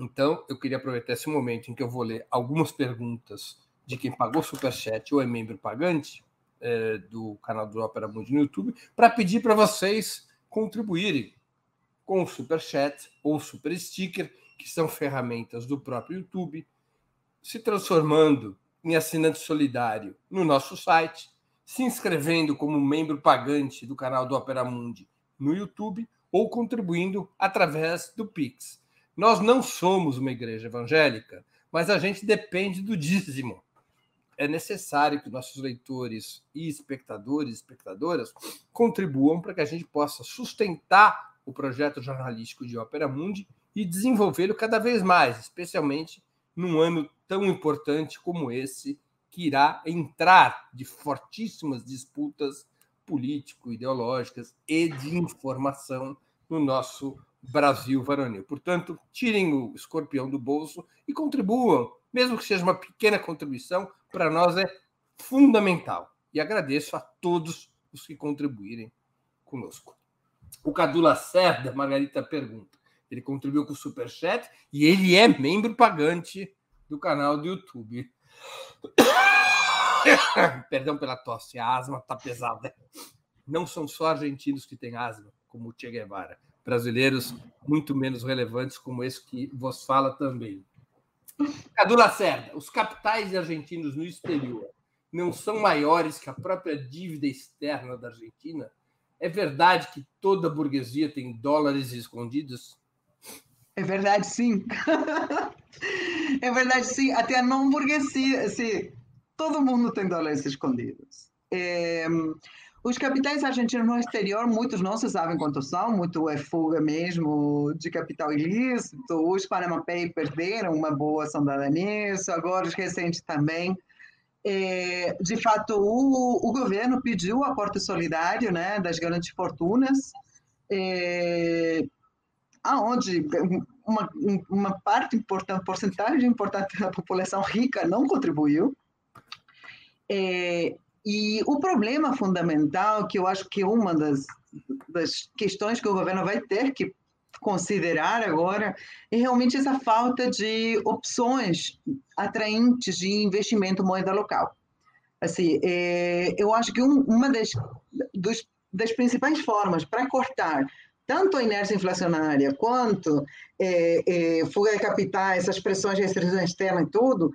Então, eu queria aproveitar esse momento em que eu vou ler algumas perguntas de quem pagou Superchat ou é membro pagante é, do canal do Opera Mundi no YouTube, para pedir para vocês contribuírem com o Superchat ou Super Sticker, que são ferramentas do próprio YouTube, se transformando em assinante solidário no nosso site se inscrevendo como membro pagante do canal do Opera Mundi no YouTube ou contribuindo através do Pix. Nós não somos uma igreja evangélica, mas a gente depende do dízimo. É necessário que nossos leitores e espectadores e espectadoras contribuam para que a gente possa sustentar o projeto jornalístico de Ópera Mundi e desenvolvê-lo cada vez mais, especialmente num ano tão importante como esse que irá entrar de fortíssimas disputas político-ideológicas e de informação no nosso Brasil varonil. Portanto, tirem o escorpião do bolso e contribuam, mesmo que seja uma pequena contribuição, para nós é fundamental. E agradeço a todos os que contribuírem conosco. O Cadu Lacerda, Margarita pergunta. Ele contribuiu com o Superchat e ele é membro pagante do canal do YouTube. *coughs* Perdão pela tosse, a asma está pesada. Não são só argentinos que têm asma, como o Che Guevara. Brasileiros muito menos relevantes, como esse que vos fala também. Cadu Lacerda, os capitais argentinos no exterior não são maiores que a própria dívida externa da Argentina? É verdade que toda burguesia tem dólares escondidos? É verdade, sim. *laughs* é verdade, sim. Até a não burguesia, assim, todo mundo tem dólares escondidos. É, os capitais argentinos no exterior, muitos não se sabem quantos são, muito é fuga mesmo de capital ilícito. Os Panama Papers deram uma boa sondada nisso, agora os recentes também. É, de fato, o, o, governo pediu o aporte solidário né, das grandes fortunas, é, aonde uma, uma parte importante, porcentagem importante da população rica não contribuiu. É, e o problema fundamental, que eu acho que é uma das, das questões que o governo vai ter que considerar agora, é realmente essa falta de opções atraentes de investimento moeda local. Assim, é, eu acho que um, uma das, dos, das principais formas para cortar tanto a inércia inflacionária quanto é, é, fuga de capitais, essas pressões de restrições externas e tudo,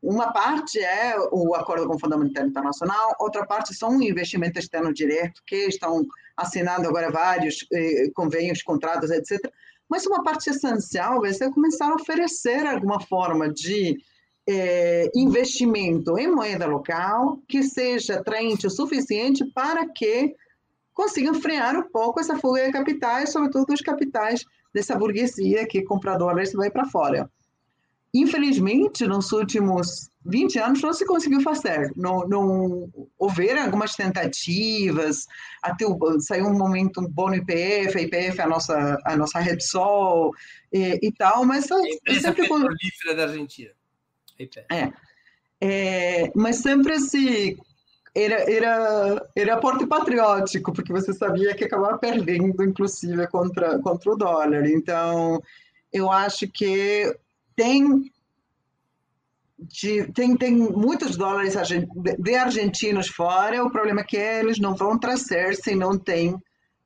uma parte é o acordo com o Fundo Monetário Internacional, outra parte são o investimento externo direto, que estão assinando agora vários eh, convênios, contratos, etc. Mas uma parte essencial vai ser começar a oferecer alguma forma de eh, investimento em moeda local que seja atraente o suficiente para que consigam frear um pouco essa fuga de capitais, sobretudo os capitais dessa burguesia que compra dólares e vai para fora. Infelizmente, nos últimos 20 anos não se conseguiu fazer. Não, não houveram algumas tentativas, até o, saiu um momento bom no IPF, a IPF é a nossa, a nossa Repsol e, e tal, mas... A empresa sempre... petrolífera da Argentina. É, É, mas sempre assim, era, era, era aporte patriótico, porque você sabia que acabava perdendo, inclusive, contra, contra o dólar. Então, eu acho que tem de, tem, tem muitos dólares de argentinos fora, o problema é que eles não vão trazer se não tem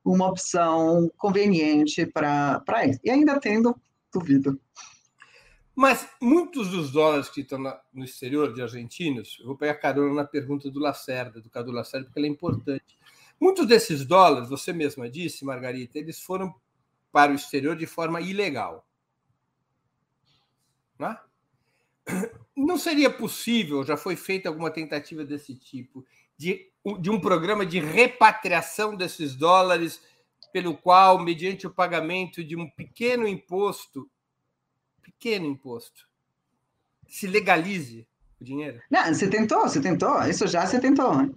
uma opção conveniente para isso. E ainda tendo, duvido. Mas muitos dos dólares que estão no exterior de argentinos, eu vou pegar carona na pergunta do Lacerda, do Cadu Lacerda, porque ela é importante. Muitos desses dólares, você mesma disse, Margarita, eles foram para o exterior de forma ilegal. Não, é? não seria possível, já foi feita alguma tentativa desse tipo, de, de um programa de repatriação desses dólares, pelo qual, mediante o pagamento de um pequeno imposto, pequeno imposto, se legalize o dinheiro? Não, você tentou, você tentou, isso já se tentou. Né?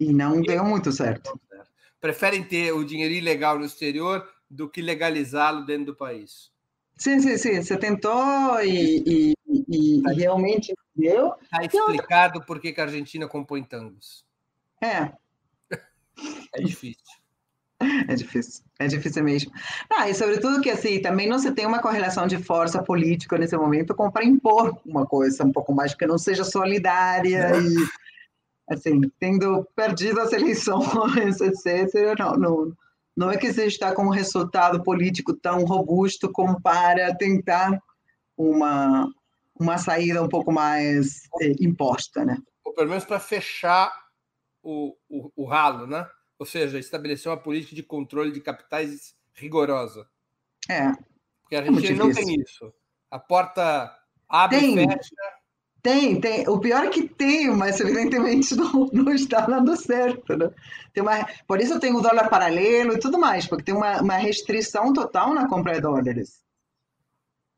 E não e deu muito certo. Preferem ter o dinheiro ilegal no exterior do que legalizá-lo dentro do país. Sim, sim, sim. Você tentou e, e, e tá realmente deu. Está explicado por que a Argentina compõe tangos. É. É difícil. *laughs* É difícil, é difícil mesmo. Ah, e sobretudo que assim, também não se tem uma correlação de força política nesse momento como para impor uma coisa um pouco mais que não seja solidária e assim, tendo perdido as eleições, *laughs* etc. Não, não, não é que você está com um resultado político tão robusto como para tentar uma, uma saída um pouco mais é, imposta, né? Ou pelo menos para fechar o, o, o ralo, né? Ou seja, estabelecer uma política de controle de capitais rigorosa. É. Porque a é não tem isso. A porta abre tem. e fecha. Tem, tem. O pior é que tem, mas evidentemente *laughs* não, não está dando certo. Né? Tem uma, por isso tem o dólar paralelo e tudo mais, porque tem uma, uma restrição total na compra de dólares.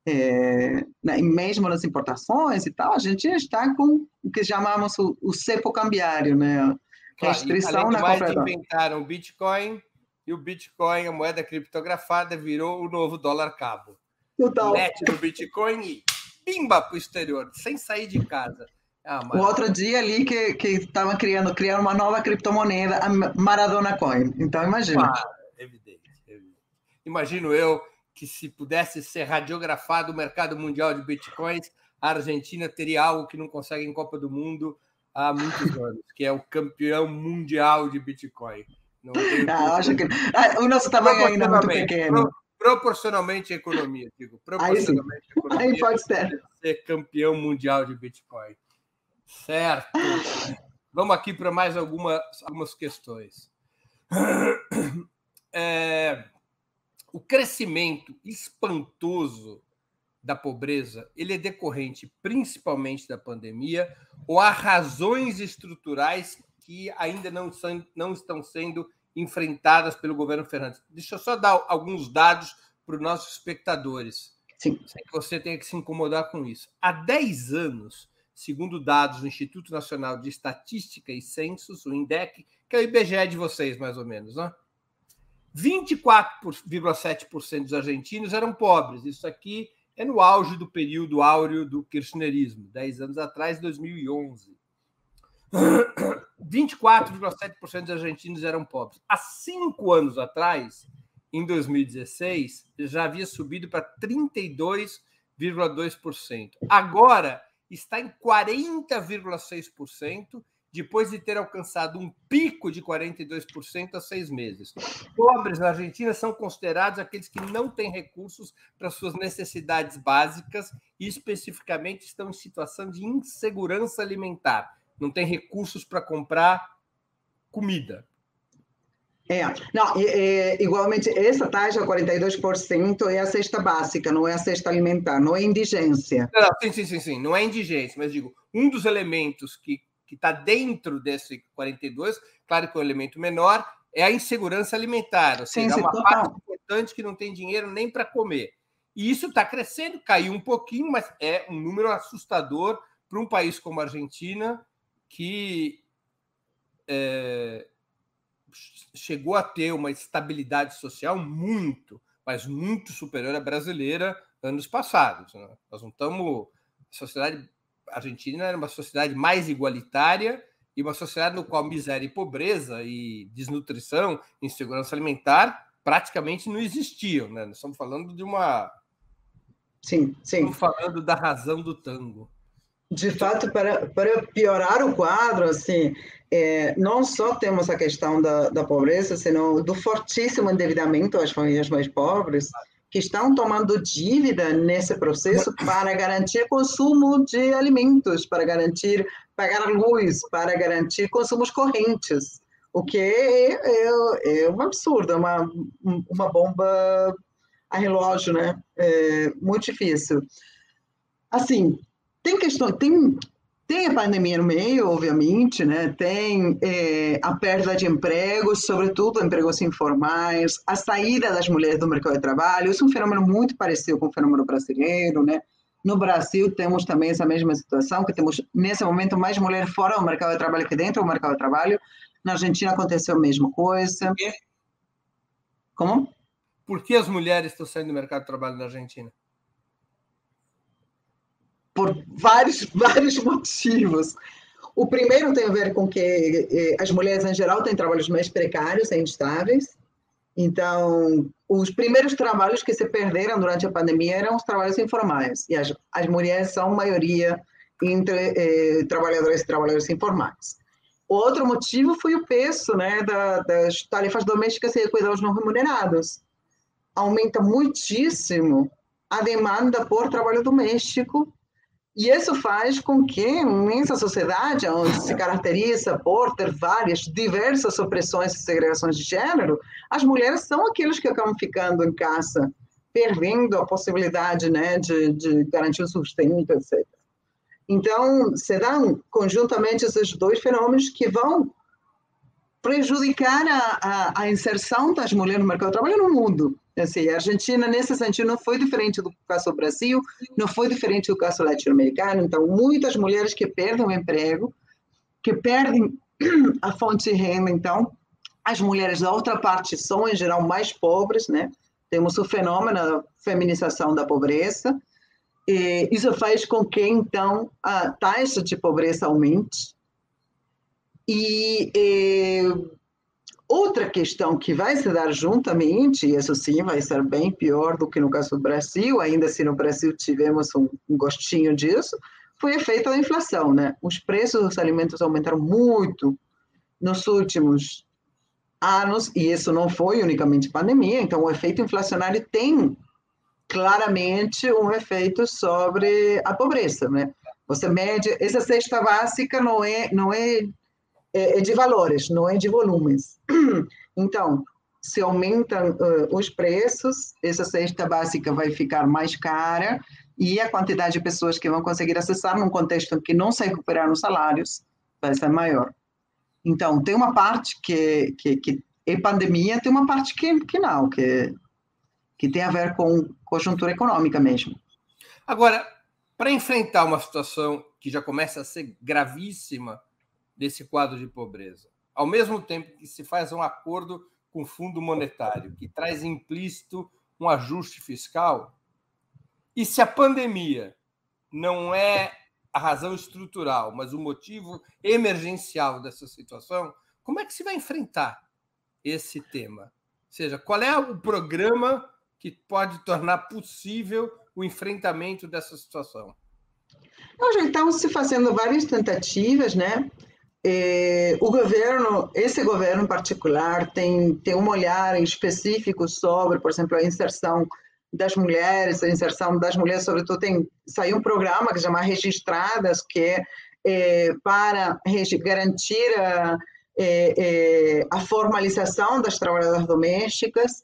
É, né, mesmo nas importações e tal, a gente está com o que chamamos o, o cepo cambiário, né? Restrição na mais, compra inventaram o Bitcoin e o Bitcoin, a moeda criptografada, virou o novo dólar cabo. Total. Net do Bitcoin e pimba para o exterior, sem sair de casa. Ah, o outro dia ali que que estavam criando, criando uma nova criptomoeda, a Maradona Coin. Então imagina. Ah, evidente, evidente. Imagino eu que se pudesse ser radiografado o mercado mundial de bitcoins, a Argentina teria algo que não consegue em Copa do Mundo, há muitos anos, que é o campeão mundial de Bitcoin. Não ah, acho que ah, o nosso tamanho ainda é muito pequeno. Pro, proporcionalmente à economia, digo. Proporcionalmente à economia. Aí pode ser. ser campeão mundial de Bitcoin. Certo. Vamos aqui para mais algumas, algumas questões. *clears throat* É, o crescimento espantoso da pobreza, ele é decorrente principalmente da pandemia ou há razões estruturais que ainda não, são, não estão sendo enfrentadas pelo governo Fernandes? Deixa eu só dar alguns dados para os nossos espectadores. Sim. Sem que você tenha que se incomodar com isso. Há 10 anos, segundo dados do Instituto Nacional de Estatística e Censos, o INDEC, que é o IBGE de vocês, mais ou menos, né? 24,7% dos argentinos eram pobres. Isso aqui é no auge do período áureo do kirchnerismo, 10 anos atrás, 2011. 24,7% dos argentinos eram pobres. Há cinco anos atrás, em 2016, já havia subido para 32,2%. Agora está em 40,6% depois de ter alcançado um pico de 42% há seis meses. Pobres na Argentina são considerados aqueles que não têm recursos para suas necessidades básicas e, especificamente, estão em situação de insegurança alimentar. Não têm recursos para comprar comida. É, não, é, igualmente, essa taxa, 42%, é a cesta básica, não é a cesta alimentar, não é indigência. Não, sim, sim, sim, sim, não é indigência, mas digo, um dos elementos que que está dentro desse 42, claro que é um elemento menor, é a insegurança alimentar, ou seja, sim, é uma parte importante que não tem dinheiro nem para comer. E isso está crescendo, caiu um pouquinho, mas é um número assustador para um país como a Argentina, que é, chegou a ter uma estabilidade social muito, mas muito superior à brasileira anos passados. Né? Nós não estamos. A sociedade Argentina era uma sociedade mais igualitária e uma sociedade no qual miséria e pobreza e desnutrição, insegurança alimentar praticamente não existiam, né? Nós estamos falando de uma Sim, sim. Estamos falando da razão do tango. De fato, para, para piorar o quadro, assim, é, não só temos a questão da, da pobreza, senão do fortíssimo endividamento às famílias mais pobres, que estão tomando dívida nesse processo para garantir consumo de alimentos, para garantir pagar luz, para garantir consumos correntes, o que é, é, é um absurdo, é uma, uma bomba a relógio, né? É muito difícil. Assim, tem questão, tem, tem a pandemia no meio, obviamente, né? Tem é, a perda de empregos, sobretudo empregos informais, a saída das mulheres do mercado de trabalho. Isso é um fenômeno muito parecido com o fenômeno brasileiro, né? No Brasil temos também essa mesma situação, que temos nesse momento mais mulheres fora do mercado de trabalho que dentro do mercado de trabalho. Na Argentina aconteceu a mesma coisa. Como? Por que as mulheres estão saindo do mercado de trabalho na Argentina? Por vários, *laughs* vários motivos. O primeiro tem a ver com que eh, as mulheres, em geral, têm trabalhos mais precários e instáveis. Então, os primeiros trabalhos que se perderam durante a pandemia eram os trabalhos informais. E as, as mulheres são maioria entre eh, trabalhadores e trabalhadoras informais. Outro motivo foi o peso né, da, das tarefas domésticas e cuidados não remunerados. Aumenta muitíssimo a demanda por trabalho doméstico e isso faz com que, nessa sociedade, onde se caracteriza por ter várias, diversas opressões e segregações de gênero, as mulheres são aquelas que acabam ficando em casa, perdendo a possibilidade né, de, de garantir o sustento, etc. Então, se dão conjuntamente esses dois fenômenos que vão prejudicar a, a, a inserção das mulheres no mercado de trabalho no mundo. Assim, a Argentina, nesse sentido, não foi diferente do caso do Brasil, não foi diferente do caso latino-americano. Então, muitas mulheres que perdem o emprego, que perdem a fonte de renda, então, as mulheres da outra parte são, em geral, mais pobres, né? Temos o fenômeno da feminização da pobreza, e isso faz com que, então, a taxa de pobreza aumente. E, e Outra questão que vai se dar juntamente, e isso sim vai ser bem pior do que no caso do Brasil, ainda se no Brasil tivemos um, gostinho disso, foi o efeito da inflação, né? Os preços dos alimentos aumentaram muito nos últimos anos, e isso não foi unicamente pandemia, então o efeito inflacionário tem claramente um efeito sobre a pobreza, né? Você mede, essa cesta básica não é, não é é, é de valores, não é de volumes. *clears throat* Então, se aumentam uh, os preços, essa cesta básica vai ficar mais cara e a quantidade de pessoas que vão conseguir acessar num contexto em que não se recuperaram os salários vai ser maior. Então, tem uma parte que, que, que é pandemia, tem uma parte que, que não, que, que tem a ver com conjuntura econômica mesmo. Agora, para enfrentar uma situação que já começa a ser gravíssima desse quadro de pobreza. Ao mesmo tempo que se faz um acordo com o Fundo Monetário, que traz implícito um ajuste fiscal, e se a pandemia não é a razão estrutural, mas o motivo emergencial dessa situação, como é que se vai enfrentar esse tema? Ou seja, qual é o programa que pode tornar possível o enfrentamento dessa situação? Nós já estamos se fazendo várias tentativas, né? É, o governo, esse governo em particular, tem, tem um olhar específico sobre, por exemplo, a inserção das mulheres, a inserção das mulheres, sobretudo, tem saiu um programa que se chama Registradas, que é, é para garantir a, é, a formalização das trabalhadoras domésticas,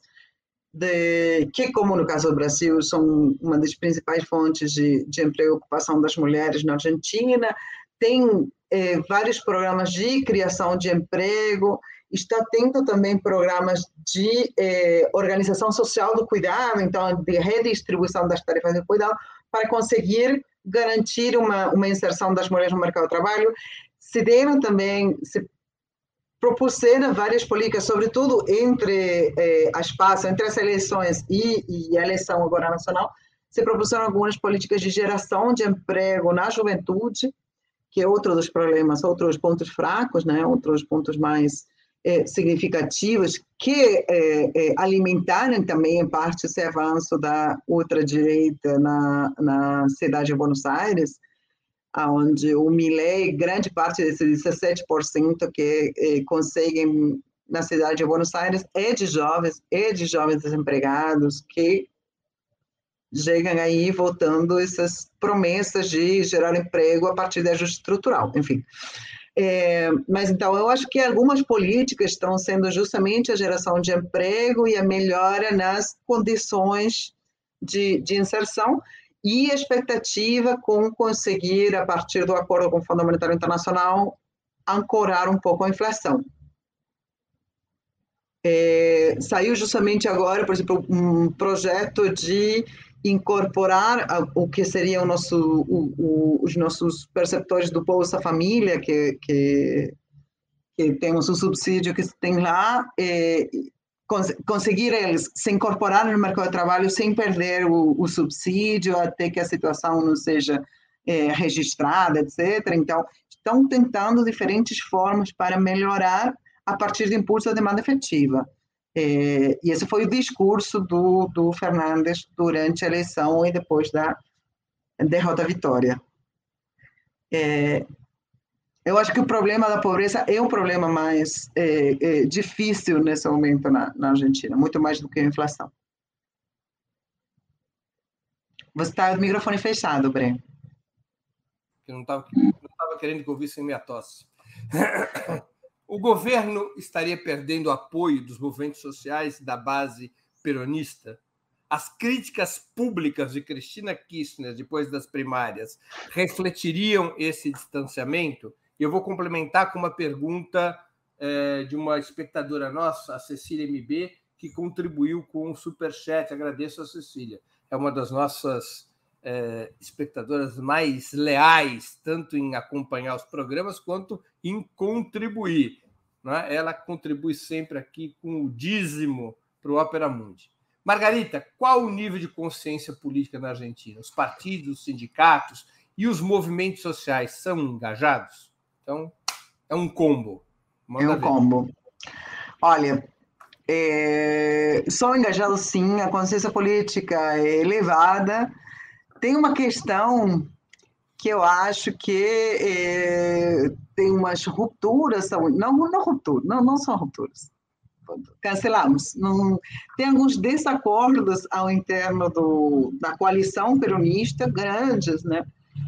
de, que, como no caso do Brasil, são uma das principais fontes de, de emprego e ocupação das mulheres na Argentina, tem é, vários programas de criação de emprego, está tendo também programas de é, organização social do cuidado, então de redistribuição das tarefas de cuidado, para conseguir garantir uma, uma inserção das mulheres no mercado de trabalho. Se deram também, se propuseram várias políticas, sobretudo entre eh, as passas, entre as eleições e, e, a eleição agora nacional, se propuseram algumas políticas de geração de emprego na juventude, que é outro dos problemas, outros pontos fracos, né? outros pontos mais é, significativos, que é, é, alimentaram também, em parte, esse avanço da ultradireita na, na cidade de Buenos Aires, onde o Milley, grande parte desses 17% que conseguem na cidade de Buenos Aires é de jovens, é de jovens desempregados que chegam aí votando essas promessas de gerar emprego a partir de ajuste estrutural, enfim. É, mas então eu acho que algumas políticas estão sendo justamente a geração de emprego e a melhora nas condições de, de inserção e a expectativa com conseguir, a partir do acordo com o Fundo Monetário Internacional, ancorar um pouco a inflação. É, saiu justamente agora, por exemplo, um projeto de incorporar o que seria o nosso, o, o, os nossos perceptores do Bolsa Família, que, que, que temos um subsídio que tem lá, cons conseguir eles se incorporar no mercado de trabalho sem perder o, o subsídio, até que a situação não seja é, registrada, etc. Então, estão tentando diferentes formas para melhorar a partir do impulso da demanda efetiva. É, e esse foi o discurso do, do Fernandes durante a eleição e depois da derrota vitória. É, eu acho que o problema da pobreza é o problema mais é, é, difícil nesse momento na, na, Argentina, muito mais do que a inflação. Você está com o microfone fechado, Breno. Eu não estava querendo que eu ouvisse minha tosse. *coughs* O governo estaria perdendo o apoio dos movimentos sociais da base peronista? As críticas públicas de Cristina Kirchner depois das primárias refletiriam esse distanciamento? Eu vou complementar com uma pergunta é, de uma espectadora nossa, a Cecília MB, que contribuiu com o Superchat. Agradeço a Cecília. É uma das nossas é, espectadoras mais leais, tanto em acompanhar os programas quanto em contribuir né? ela contribui sempre aqui com o dízimo para o Opera Mundi. Margarita, qual o nível de consciência política na Argentina? Os partidos, os sindicatos e os movimentos sociais são engajados? Então, é um combo. Manda é um ver. combo. Olha, é, são engajados sim, a consciência política é elevada. Tem uma questão que eu acho que é, tem umas rupturas, não, não rupturas, não, não são rupturas, cancelamos. Não, tem alguns desacordos ao interno do, da coalição peronista grandes, né?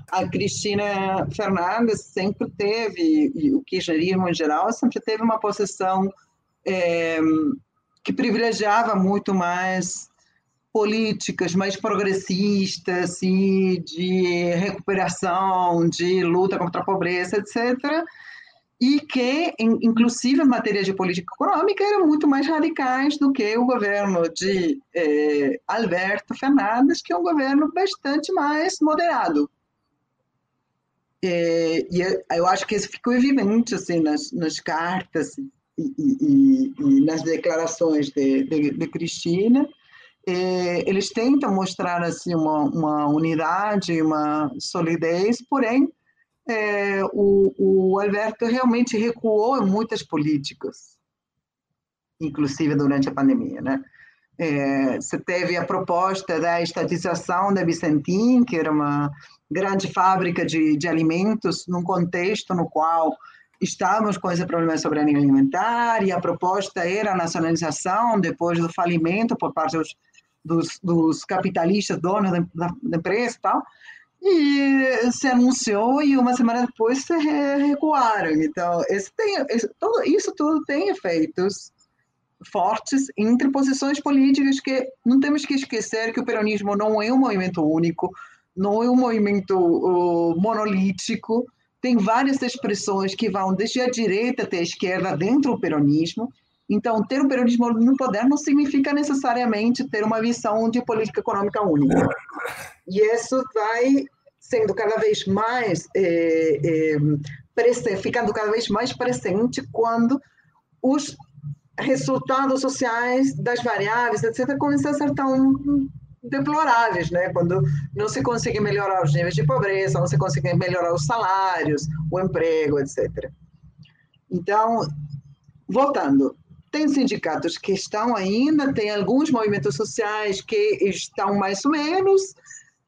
A Cristina Fernandes sempre teve, e o kirchnerismo em geral, sempre teve uma posição é, que privilegiava muito mais políticas mais progressistas e de recuperação, de luta contra a pobreza, etc., e que, inclusive em matéria de política econômica, eram muito mais radicais do que o governo de eh, Alberto Fernandes, que é um governo bastante mais moderado. E, e eu acho que isso ficou evidente assim, nas, nas cartas e, e, e nas declarações de, de, de Cristina, é, eles tentam mostrar assim uma, uma unidade, uma solidez, porém é, o, o Alberto realmente recuou em muitas políticas, inclusive durante a pandemia, né? É, você teve a proposta da estatização da Vicentim, que era uma grande fábrica de, de alimentos, num contexto no qual estávamos com esse problema de soberania alimentar, e a proposta era a nacionalização depois do falimento por parte dos dos, dos capitalistas, donos da, da, empresa e tal, e se anunciou e uma semana depois se recuaram. Então, esse tem, esse, isso tudo tem efeitos fortes entre posições políticas que não temos que esquecer que o peronismo não é um movimento único, não é um movimento uh, monolítico, tem várias expressões que vão desde a direita até a esquerda dentro do peronismo, então, ter o peronismo no poder não significa necessariamente ter uma visão de política econômica única. E isso vai sendo cada vez mais, é, é, ficando cada vez mais presente quando os resultados sociais das variáveis, etc., começam a ser tão deploráveis, né? Quando não se consegue melhorar os níveis de pobreza, não se consegue melhorar os salários, o emprego, etc. Então, voltando, tem sindicatos que estão ainda, tem alguns movimentos sociais que estão mais ou menos,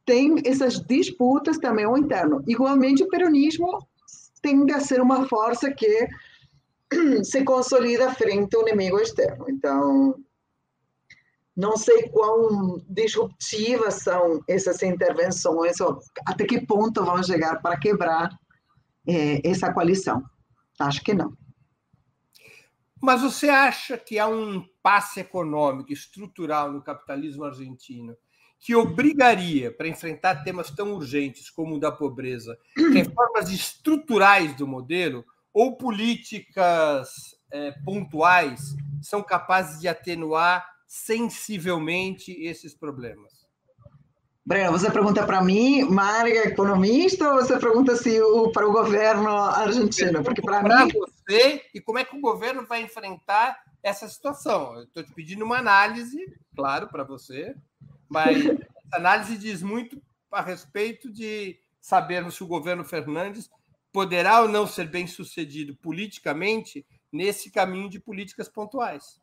tem essas disputas também ao interno. Igualmente, o peronismo tende a ser uma força que *clears throat* se consolida frente ao inimigo externo. Então, não sei quão disruptivas são essas intervenções, ou até que ponto vão chegar para quebrar é, essa coalição. Acho que não. Mas você acha que há um passe econômico estrutural no capitalismo argentino que obrigaria, para enfrentar temas tão urgentes como o da pobreza, *clears throat* reformas estruturais do modelo ou políticas é, pontuais são capazes de atenuar sensivelmente esses problemas? Breno, você pergunta para mim, Marga, economista, ou você pergunta se o, para o governo argentino? Porque para mim. você e como é que o governo vai enfrentar essa situação? Estou te pedindo uma análise, claro, para você, mas *laughs* essa análise diz muito a respeito de sabermos se o governo Fernandes poderá ou não ser bem sucedido politicamente nesse caminho de políticas pontuais.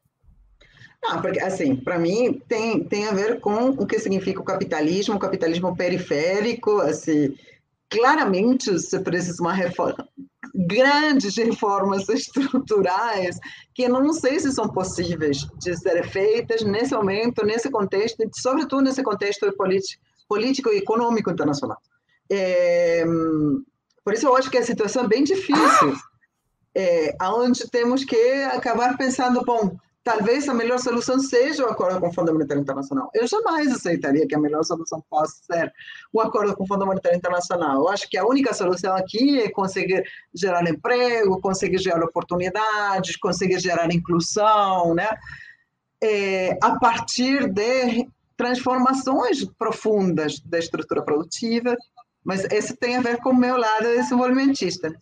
Não, porque, assim, para mim tem, tem a ver com o que significa o capitalismo, o capitalismo periférico, assim, claramente se precisa uma reforma, grandes reformas *laughs* estruturais que não sei se são possíveis de ser feitas nesse momento, nesse contexto, sobretudo nesse contexto político, político e econômico internacional. É, por isso eu acho que a situação é bem difícil, *laughs* é, onde temos que acabar pensando, bom, talvez a melhor solução seja o acordo com o Fundo Monetário Internacional. Eu jamais aceitaria que a melhor solução possa ser o acordo com o Fundo Monetário Internacional. Eu acho que a única solução aqui é conseguir gerar emprego, conseguir gerar oportunidades, conseguir gerar inclusão, né? É, a partir de transformações profundas da estrutura produtiva, mas isso tem a ver com o meu lado desenvolvimentista.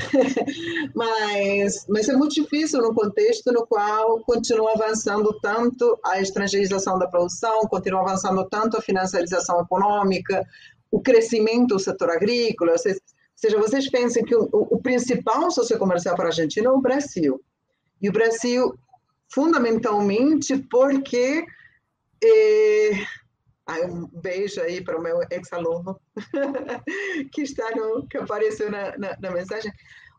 *laughs* mas, mas é muito difícil no contexto no qual continua avançando tanto a estrangeirização da produção, continua avançando tanto a financiarização econômica, o crescimento do setor agrícola. Ou seja, vocês pensem que o, o principal sociocomercial para a Argentina é o Brasil. E o Brasil, fundamentalmente, porque. Eh, um beijo aí para o meu ex-aluno *laughs* que, está no, que apareceu na, na, na, mensagem.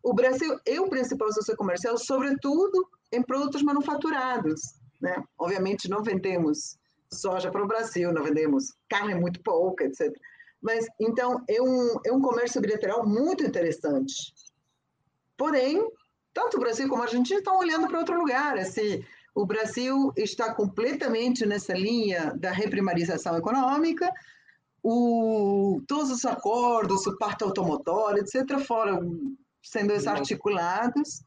O Brasil é o principal socio comercial, sobretudo em produtos manufaturados. Né? Obviamente, não vendemos soja para o Brasil, não vendemos carne muito pouca, etc. Mas, então, é um, é um comércio bilateral muito interessante. Porém, tanto o Brasil como a Argentina estão olhando para outro lugar. Assim, o Brasil está completamente nessa linha da reprimarização econômica, o, todos os acordos, o parto automotor, etc., foram sendo desarticulados.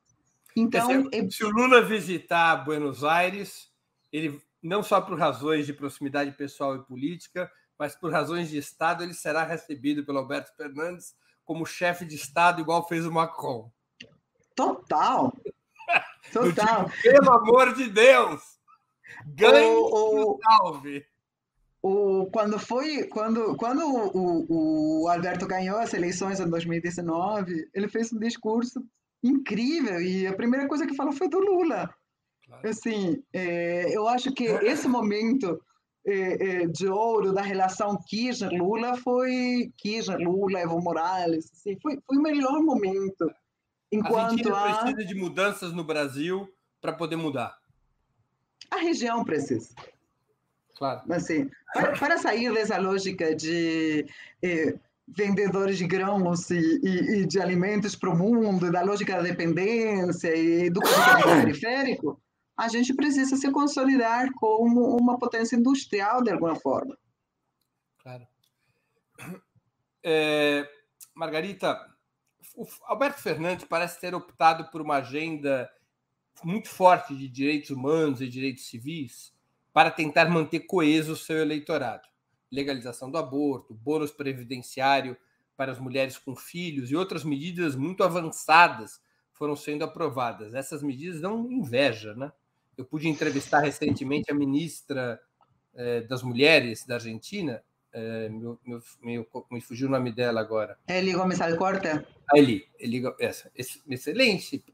Então, se, é... se o Lula visitar Buenos Aires, ele não só por razões de proximidade pessoal e política, mas por razões de Estado, ele será recebido pelo Alberto Fernandes como chefe de Estado, igual fez o Macron. Total, Total. Tipo, pelo amor de Deus! Ganhe o, o, salve! O, quando foi quando, quando o, o Alberto ganhou as eleições em 2019, ele fez um discurso incrível e a primeira coisa que falou foi do Lula. Claro. Assim, é, eu acho que *laughs* esse momento é, é, de ouro da relação Kirchner-Lula foi Kirchner-Lula, Evo Morales, assim, foi, foi o melhor momento Enquanto a Argentina a... precisa de mudanças no Brasil para poder mudar. A região precisa. Claro. Assim, para, para sair dessa lógica de eh, vendedores de grãos e, e, e de alimentos para o mundo, da lógica da dependência e do capitalismo *coughs* periférico, a gente precisa se consolidar como uma potência industrial de alguma forma. Claro. É, Margarita, o Alberto Fernandes parece ter optado por uma agenda muito forte de direitos humanos e direitos civis para tentar manter coeso o seu eleitorado. Legalização do aborto, bônus previdenciário para as mulheres com filhos e outras medidas muito avançadas foram sendo aprovadas. Essas medidas dão inveja, né? Eu pude entrevistar recentemente a ministra é, das mulheres da Argentina, é, meu, meu, meu, me fugiu o nome dela agora. Eli Gomes Alcorta? A Eli, Eli essa, excelente.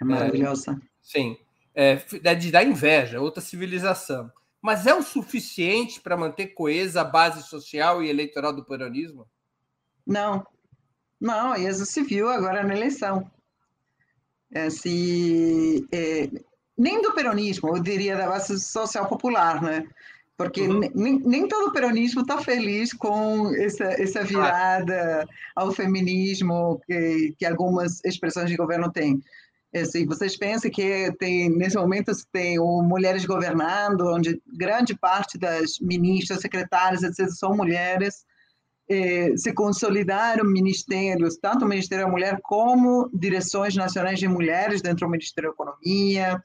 É maravilhosa. É, sim, é, de dar inveja, outra civilização. Mas é o suficiente para manter coesa a base social e eleitoral do peronismo? Não, não, isso se viu agora na eleição. Assim, é, nem do peronismo, eu diria da base social popular, né? Porque uhum. nem, nem todo peronismo está feliz com essa, essa virada ao feminismo que, que algumas expressões de governo têm. Assim, vocês pensam que tem, nesse momento tem o Mulheres Governando, onde grande parte das ministras, secretárias, etc., são mulheres, eh, se consolidaram ministérios, tanto o Ministério da Mulher como direções nacionais de mulheres dentro do Ministério da Economia.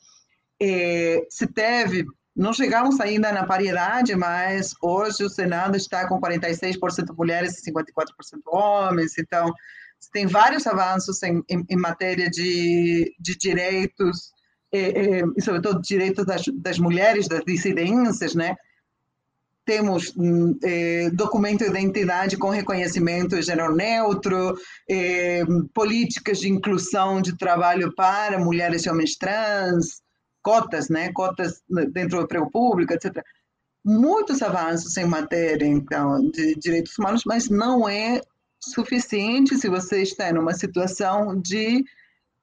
Eh, se teve não chegamos ainda na paridade, mas hoje o Senado está com 46% mulheres e 54% homens, então tem vários avanços em, em, em matéria de, de direitos, e, e, sobretudo direitos das, das mulheres, das dissidências, né? Temos eh, documento de identidade com reconhecimento gênero neutro, eh, políticas de inclusão de trabalho para mulheres e homens trans, cotas, né, cotas dentro do emprego público, etc. Muitos avanços em matéria, então, de direitos humanos, mas não é suficiente se você está numa situação de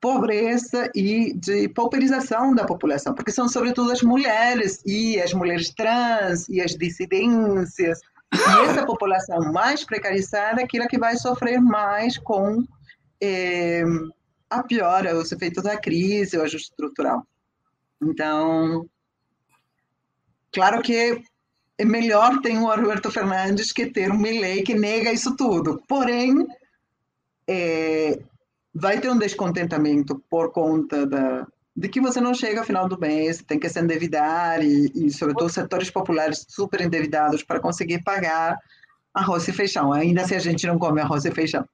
pobreza e de pauperização da população, porque são sobretudo as mulheres e as mulheres trans e as dissidências e essa população mais precarizada é aquela que vai sofrer mais com eh, a piora, os efeitos da crise, o ajuste estrutural. Então, claro que é melhor ter um Alberto Fernandes que ter um Milley que nega isso tudo. Porém, é, vai ter um descontentamento por conta da, de que você não chega ao final do mês, tem que se endividar e, e sobretudo, setores populares super endividados para conseguir pagar arroz e feijão, ainda se a gente não come arroz e feijão.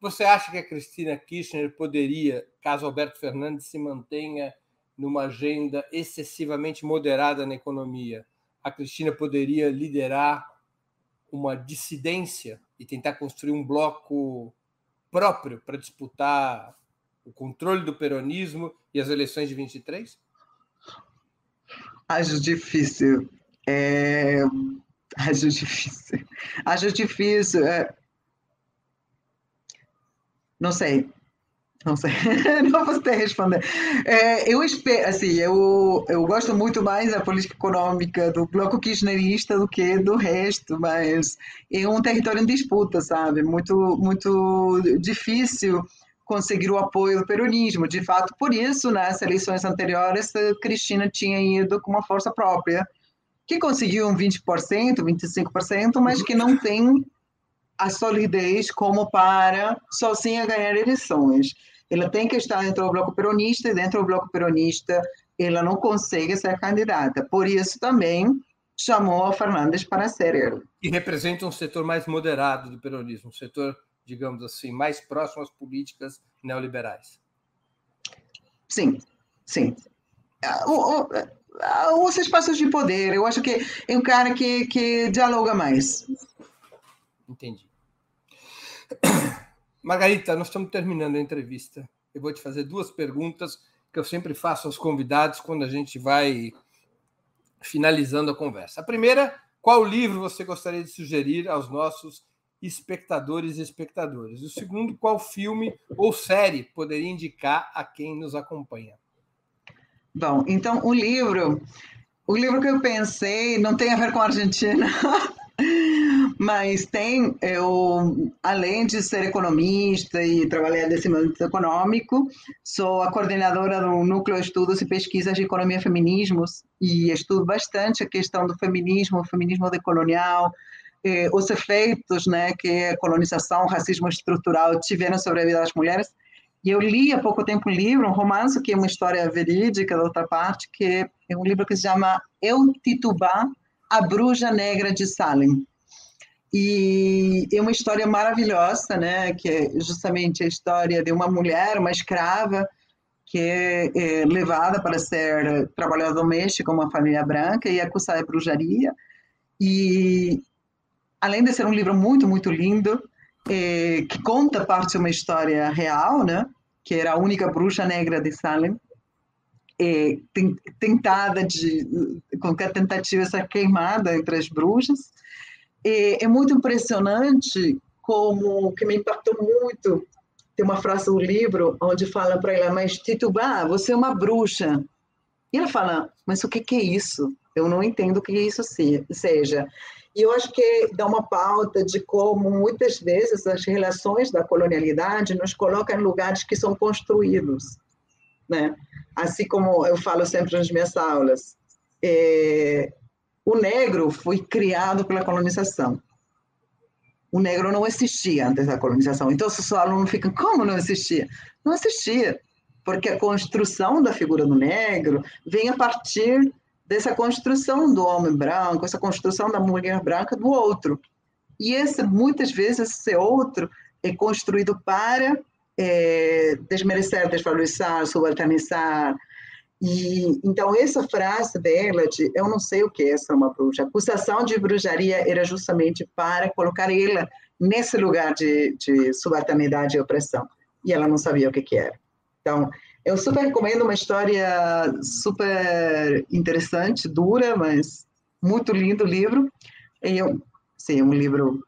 Você acha que a Cristina Kirchner poderia, caso Alberto Fernandes se mantenha numa agenda excessivamente moderada na economia, a Cristina poderia liderar uma dissidência e tentar construir um bloco próprio para disputar o controle do peronismo e as eleições de 23? Acho difícil. É... Acho difícil. Acho difícil. É... Não sei. Não sei, *laughs* não vou ter responder. É, eu espero, assim, eu, eu gosto muito mais da política econômica do bloco kirchnerista do que do resto, mas é um território em disputa, sabe? Muito, muito difícil conseguir o apoio do peronismo. De fato, por isso, nas eleições anteriores, Cristina tinha ido com uma força própria, que conseguiu um 20%, 25%, mas que não tem a solidez como para sozinha ganhar eleições ela tem que estar dentro do bloco peronista e dentro do bloco peronista ela não consegue ser candidata. Por isso também chamou a Fernandes para ser ele. E representa um setor mais moderado do peronismo, um setor, digamos assim, mais próximo às políticas neoliberais. Sim, sim. O, o, os espaços de poder, eu acho que é um cara que, que dialoga mais. Entendi. Margarita, nós estamos terminando a entrevista. Eu vou te fazer duas perguntas que eu sempre faço aos convidados quando a gente vai finalizando a conversa. A primeira, qual livro você gostaria de sugerir aos nossos espectadores e espectadoras? O segundo, qual filme ou série poderia indicar a quem nos acompanha? Bom, então o livro, o livro que eu pensei não tem a ver com a Argentina, *laughs* Mas tem, eu, além de ser economista e trabalhar nesse mundo econômico, sou a coordenadora do Núcleo de Estudos e Pesquisas de Economia e Feminismos e estudo bastante a questão do feminismo, o feminismo decolonial, eh, os efeitos né, que a colonização, o racismo estrutural tiveram sobre a vida das mulheres. E eu li há pouco tempo um livro, um romance, que é uma história verídica da outra parte, que é um livro que se chama Eu Titubá, a Bruxa Negra de Salem. E é uma história maravilhosa, né? Que é justamente a história de uma mulher, uma escrava, que é, é levada para ser trabalhadora doméstica uma família branca e acusada de bruxaria. E, além de ser um livro muito, muito lindo, é, que conta parte de uma história real, né? que era a única bruxa negra de Salem, é, tentada de, qualquer tentativa ser queimada entre as bruxas. É, é muito impressionante como que me impactou muito. Tem uma frase do livro onde fala para ela, mas Titubá, você é uma bruxa. E ela fala, mas o que, que é isso? Eu não entendo o que isso seja. E eu acho que dá uma pauta de como muitas vezes as relações da colonialidade nos colocam em lugares que são construídos, né? Assim como eu falo sempre nas minhas aulas, é, o negro foi criado pela colonização. O negro não existia antes da colonização. Então, os seus alunos ficam, como não existia? Não existia, porque a construção da figura do negro vem a partir dessa construção do homem branco, essa construção da mulher branca do outro. E esse, muitas vezes, esse outro é construído para é, desmerecer, desvalorizar, subalternizar. E, então, essa frase dela de eu não sei o que é ser uma bruxa, a acusação de bruxaria era justamente para colocar ela nesse lugar de, de subalternidade e opressão. E ela não sabia o que, que era. Então, eu super recomendo uma história super interessante, dura, mas muito lindo livro. E eu, sim, um livro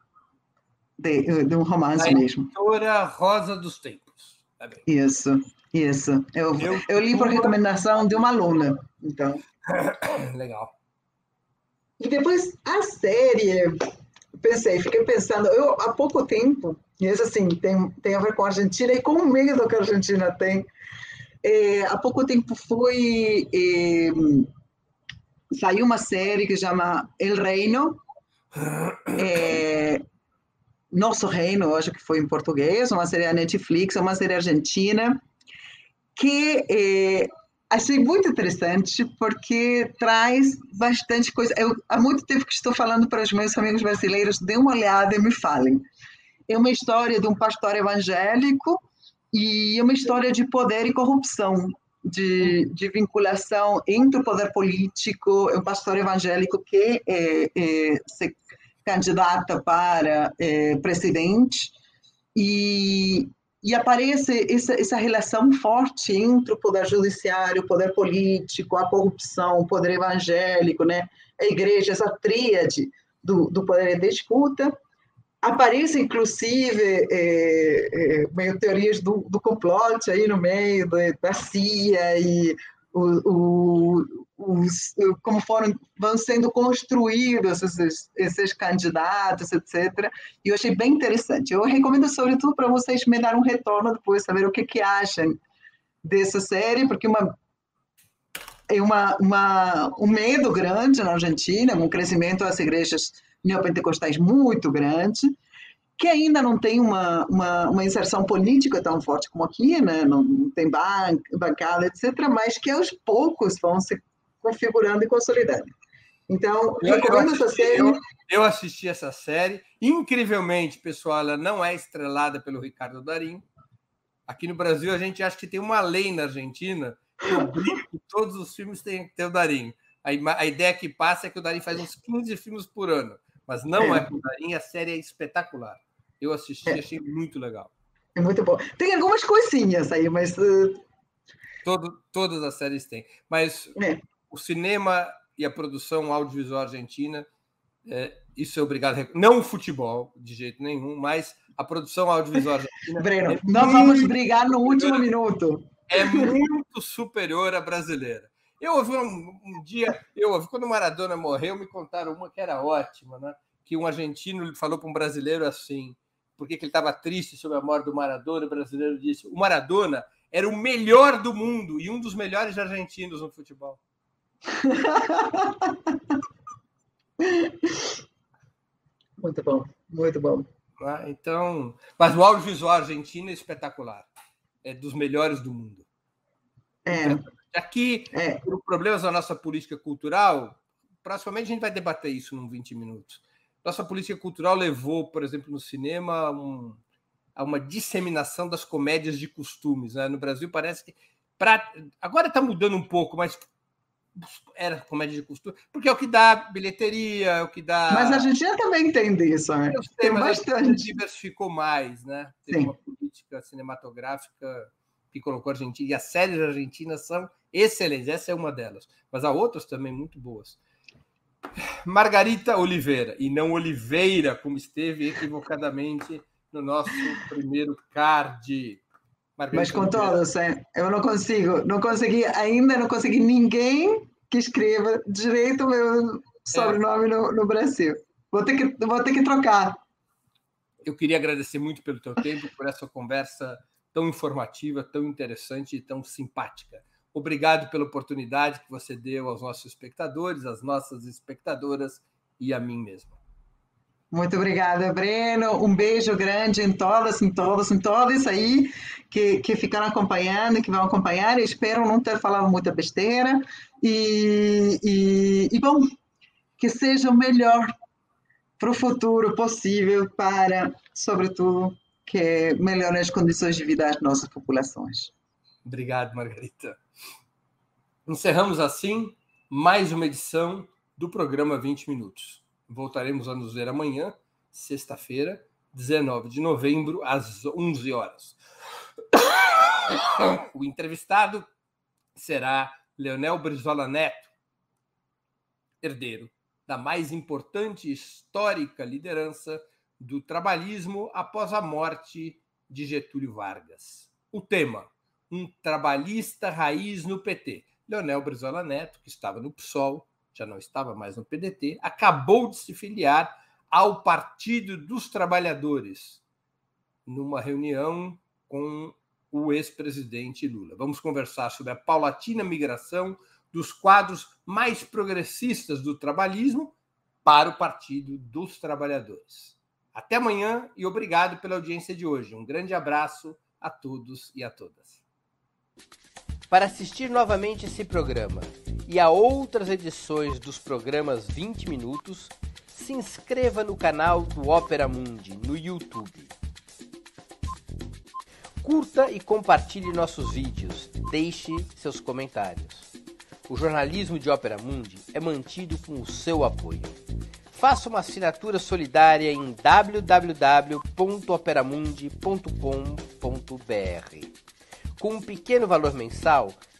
de, de um romance a mesmo. Editora Rosa dos Tempos. Tá isso, isso. Eu, eu, eu li por recomendação de uma aluna. Então. *coughs* Legal. E depois a série, pensei, fiquei pensando, eu há pouco tempo, e isso assim, tem, tem a ver com a Argentina e com o medo que a Argentina tem é, há pouco tempo foi. É, saiu uma série que chama El Reino. É, Nosso Reino, acho que foi em português, uma série da Netflix, uma série argentina, que é, achei muito interessante porque traz bastante coisa. Eu, há muito tempo que estou falando para os meus amigos brasileiros, dê uma olhada e me falem. É uma história de um pastor evangélico e é uma história de poder e corrupção, de, de vinculação entre o poder político, um pastor evangélico que é, é, se candidata para é, presidente e, e aparece essa, essa relação forte entre o poder judiciário, o poder político, a corrupção, o poder evangélico, né? a igreja, essa tríade do, do poder de disputa, Aparecem, inclusive, é, é, meio teorias do, do complot aí no meio da CIA e o, o, os, como foram vão sendo construídos esses, esses candidatos, etc. E eu achei bem interessante. Eu recomendo, sobretudo, para vocês me dar um retorno depois, saber o que, que acham dessa série, porque uma, é uma, uma, um medo grande na Argentina, um crescimento das igrejas neopentecostais muito grande, que ainda não tem uma, uma, uma, inserção política tão forte como aqui, né? não tem ban bancada, etc., mas que aos poucos vão se configurando e consolidando. Então, eu, recomendo eu essa série. Eu, eu, assisti essa série. Incrivelmente, pessoal, ela não é estrelada pelo Ricardo Darim. Aqui no Brasil, a gente acha que tem uma lei na Argentina que obriga que todos os filmes têm que ter o Darim. A, a ideia que passa é que o Darim faz uns 15 filmes por ano. Mas não é, é com Darim, a série é espetacular. Eu assisti, é. achei muito legal. É muito bom. Tem algumas coisinhas aí, mas. Uh... Todo, todas as séries têm. Mas é. O cinema e a produção audiovisual argentina, é, isso é obrigado. A... Não o futebol, de jeito nenhum, mas a produção audiovisual argentina. *laughs* Breno, é nós vamos brigar no último minuto. É muito superior à brasileira. Eu ouvi um, um, dia, eu ouvi quando o Maradona morreu, me contaram uma que era ótima, né? Que um argentino falou para um brasileiro assim: porque ele estava triste sobre a morte do Maradona, o brasileiro disse: o Maradona era o melhor do mundo e um dos melhores argentinos no futebol. *laughs* Muito bom, muito bom. Ah, então, mas o audiovisual argentino é espetacular, é dos melhores do mundo. É. Aqui, é. por problemas da nossa política cultural, proximamente a gente vai debater isso num 20 minutos nossa política cultural levou, por exemplo, no cinema, a, um, a uma disseminação das comédias de costumes. Né? No Brasil parece que. Pra, agora está mudando um pouco, mas era comédia de costura, porque é o que dá bilheteria, é o que dá. Mas a Argentina também entende isso, né? Eu sei, tem bastante. diversificou mais, né? Tem Sim. uma política cinematográfica que colocou a Argentina, e as séries argentinas são excelentes, essa é uma delas, mas há outras também muito boas. Margarita Oliveira, e não Oliveira, como esteve equivocadamente no nosso primeiro card. Mas com todos, eu não consigo, não consegui, ainda não consegui ninguém que escreva direito o meu sobrenome é. no, no Brasil. Vou ter, que, vou ter que trocar. Eu queria agradecer muito pelo teu tempo, por essa conversa tão informativa, tão interessante e tão simpática. Obrigado pela oportunidade que você deu aos nossos espectadores, às nossas espectadoras e a mim mesmo. Muito obrigada, Breno. Um beijo grande em todas, em todos, em todos aí que, que ficaram acompanhando, que vão acompanhar. espero não ter falado muita besteira. E, e, e bom, que seja o melhor para o futuro possível para, sobretudo, que melhore as condições de vida das nossas populações. Obrigado, Margarita. Encerramos assim mais uma edição do programa 20 Minutos. Voltaremos a nos ver amanhã, sexta-feira, 19 de novembro, às 11 horas. *coughs* O entrevistado será Leonel Brizola Neto, herdeiro da mais importante histórica liderança do trabalhismo após a morte de Getúlio Vargas. O tema: um trabalhista raiz no PT. Leonel Brizola Neto, que estava no PSOL, já não estava mais no PDT, acabou de se filiar ao Partido dos Trabalhadores, numa reunião com o ex-presidente Lula. Vamos conversar sobre a paulatina migração dos quadros mais progressistas do trabalhismo para o Partido dos Trabalhadores. Até amanhã e obrigado pela audiência de hoje. Um grande abraço a todos e a todas. Para assistir novamente esse programa e a outras edições dos programas 20 Minutos, se inscreva no canal do Opera Mundi no YouTube. Curta e compartilhe nossos vídeos, deixe seus comentários. O jornalismo de Opera Mundi é mantido com o seu apoio. Faça uma assinatura solidária em www.operamundi.com.br. Com um pequeno valor mensal,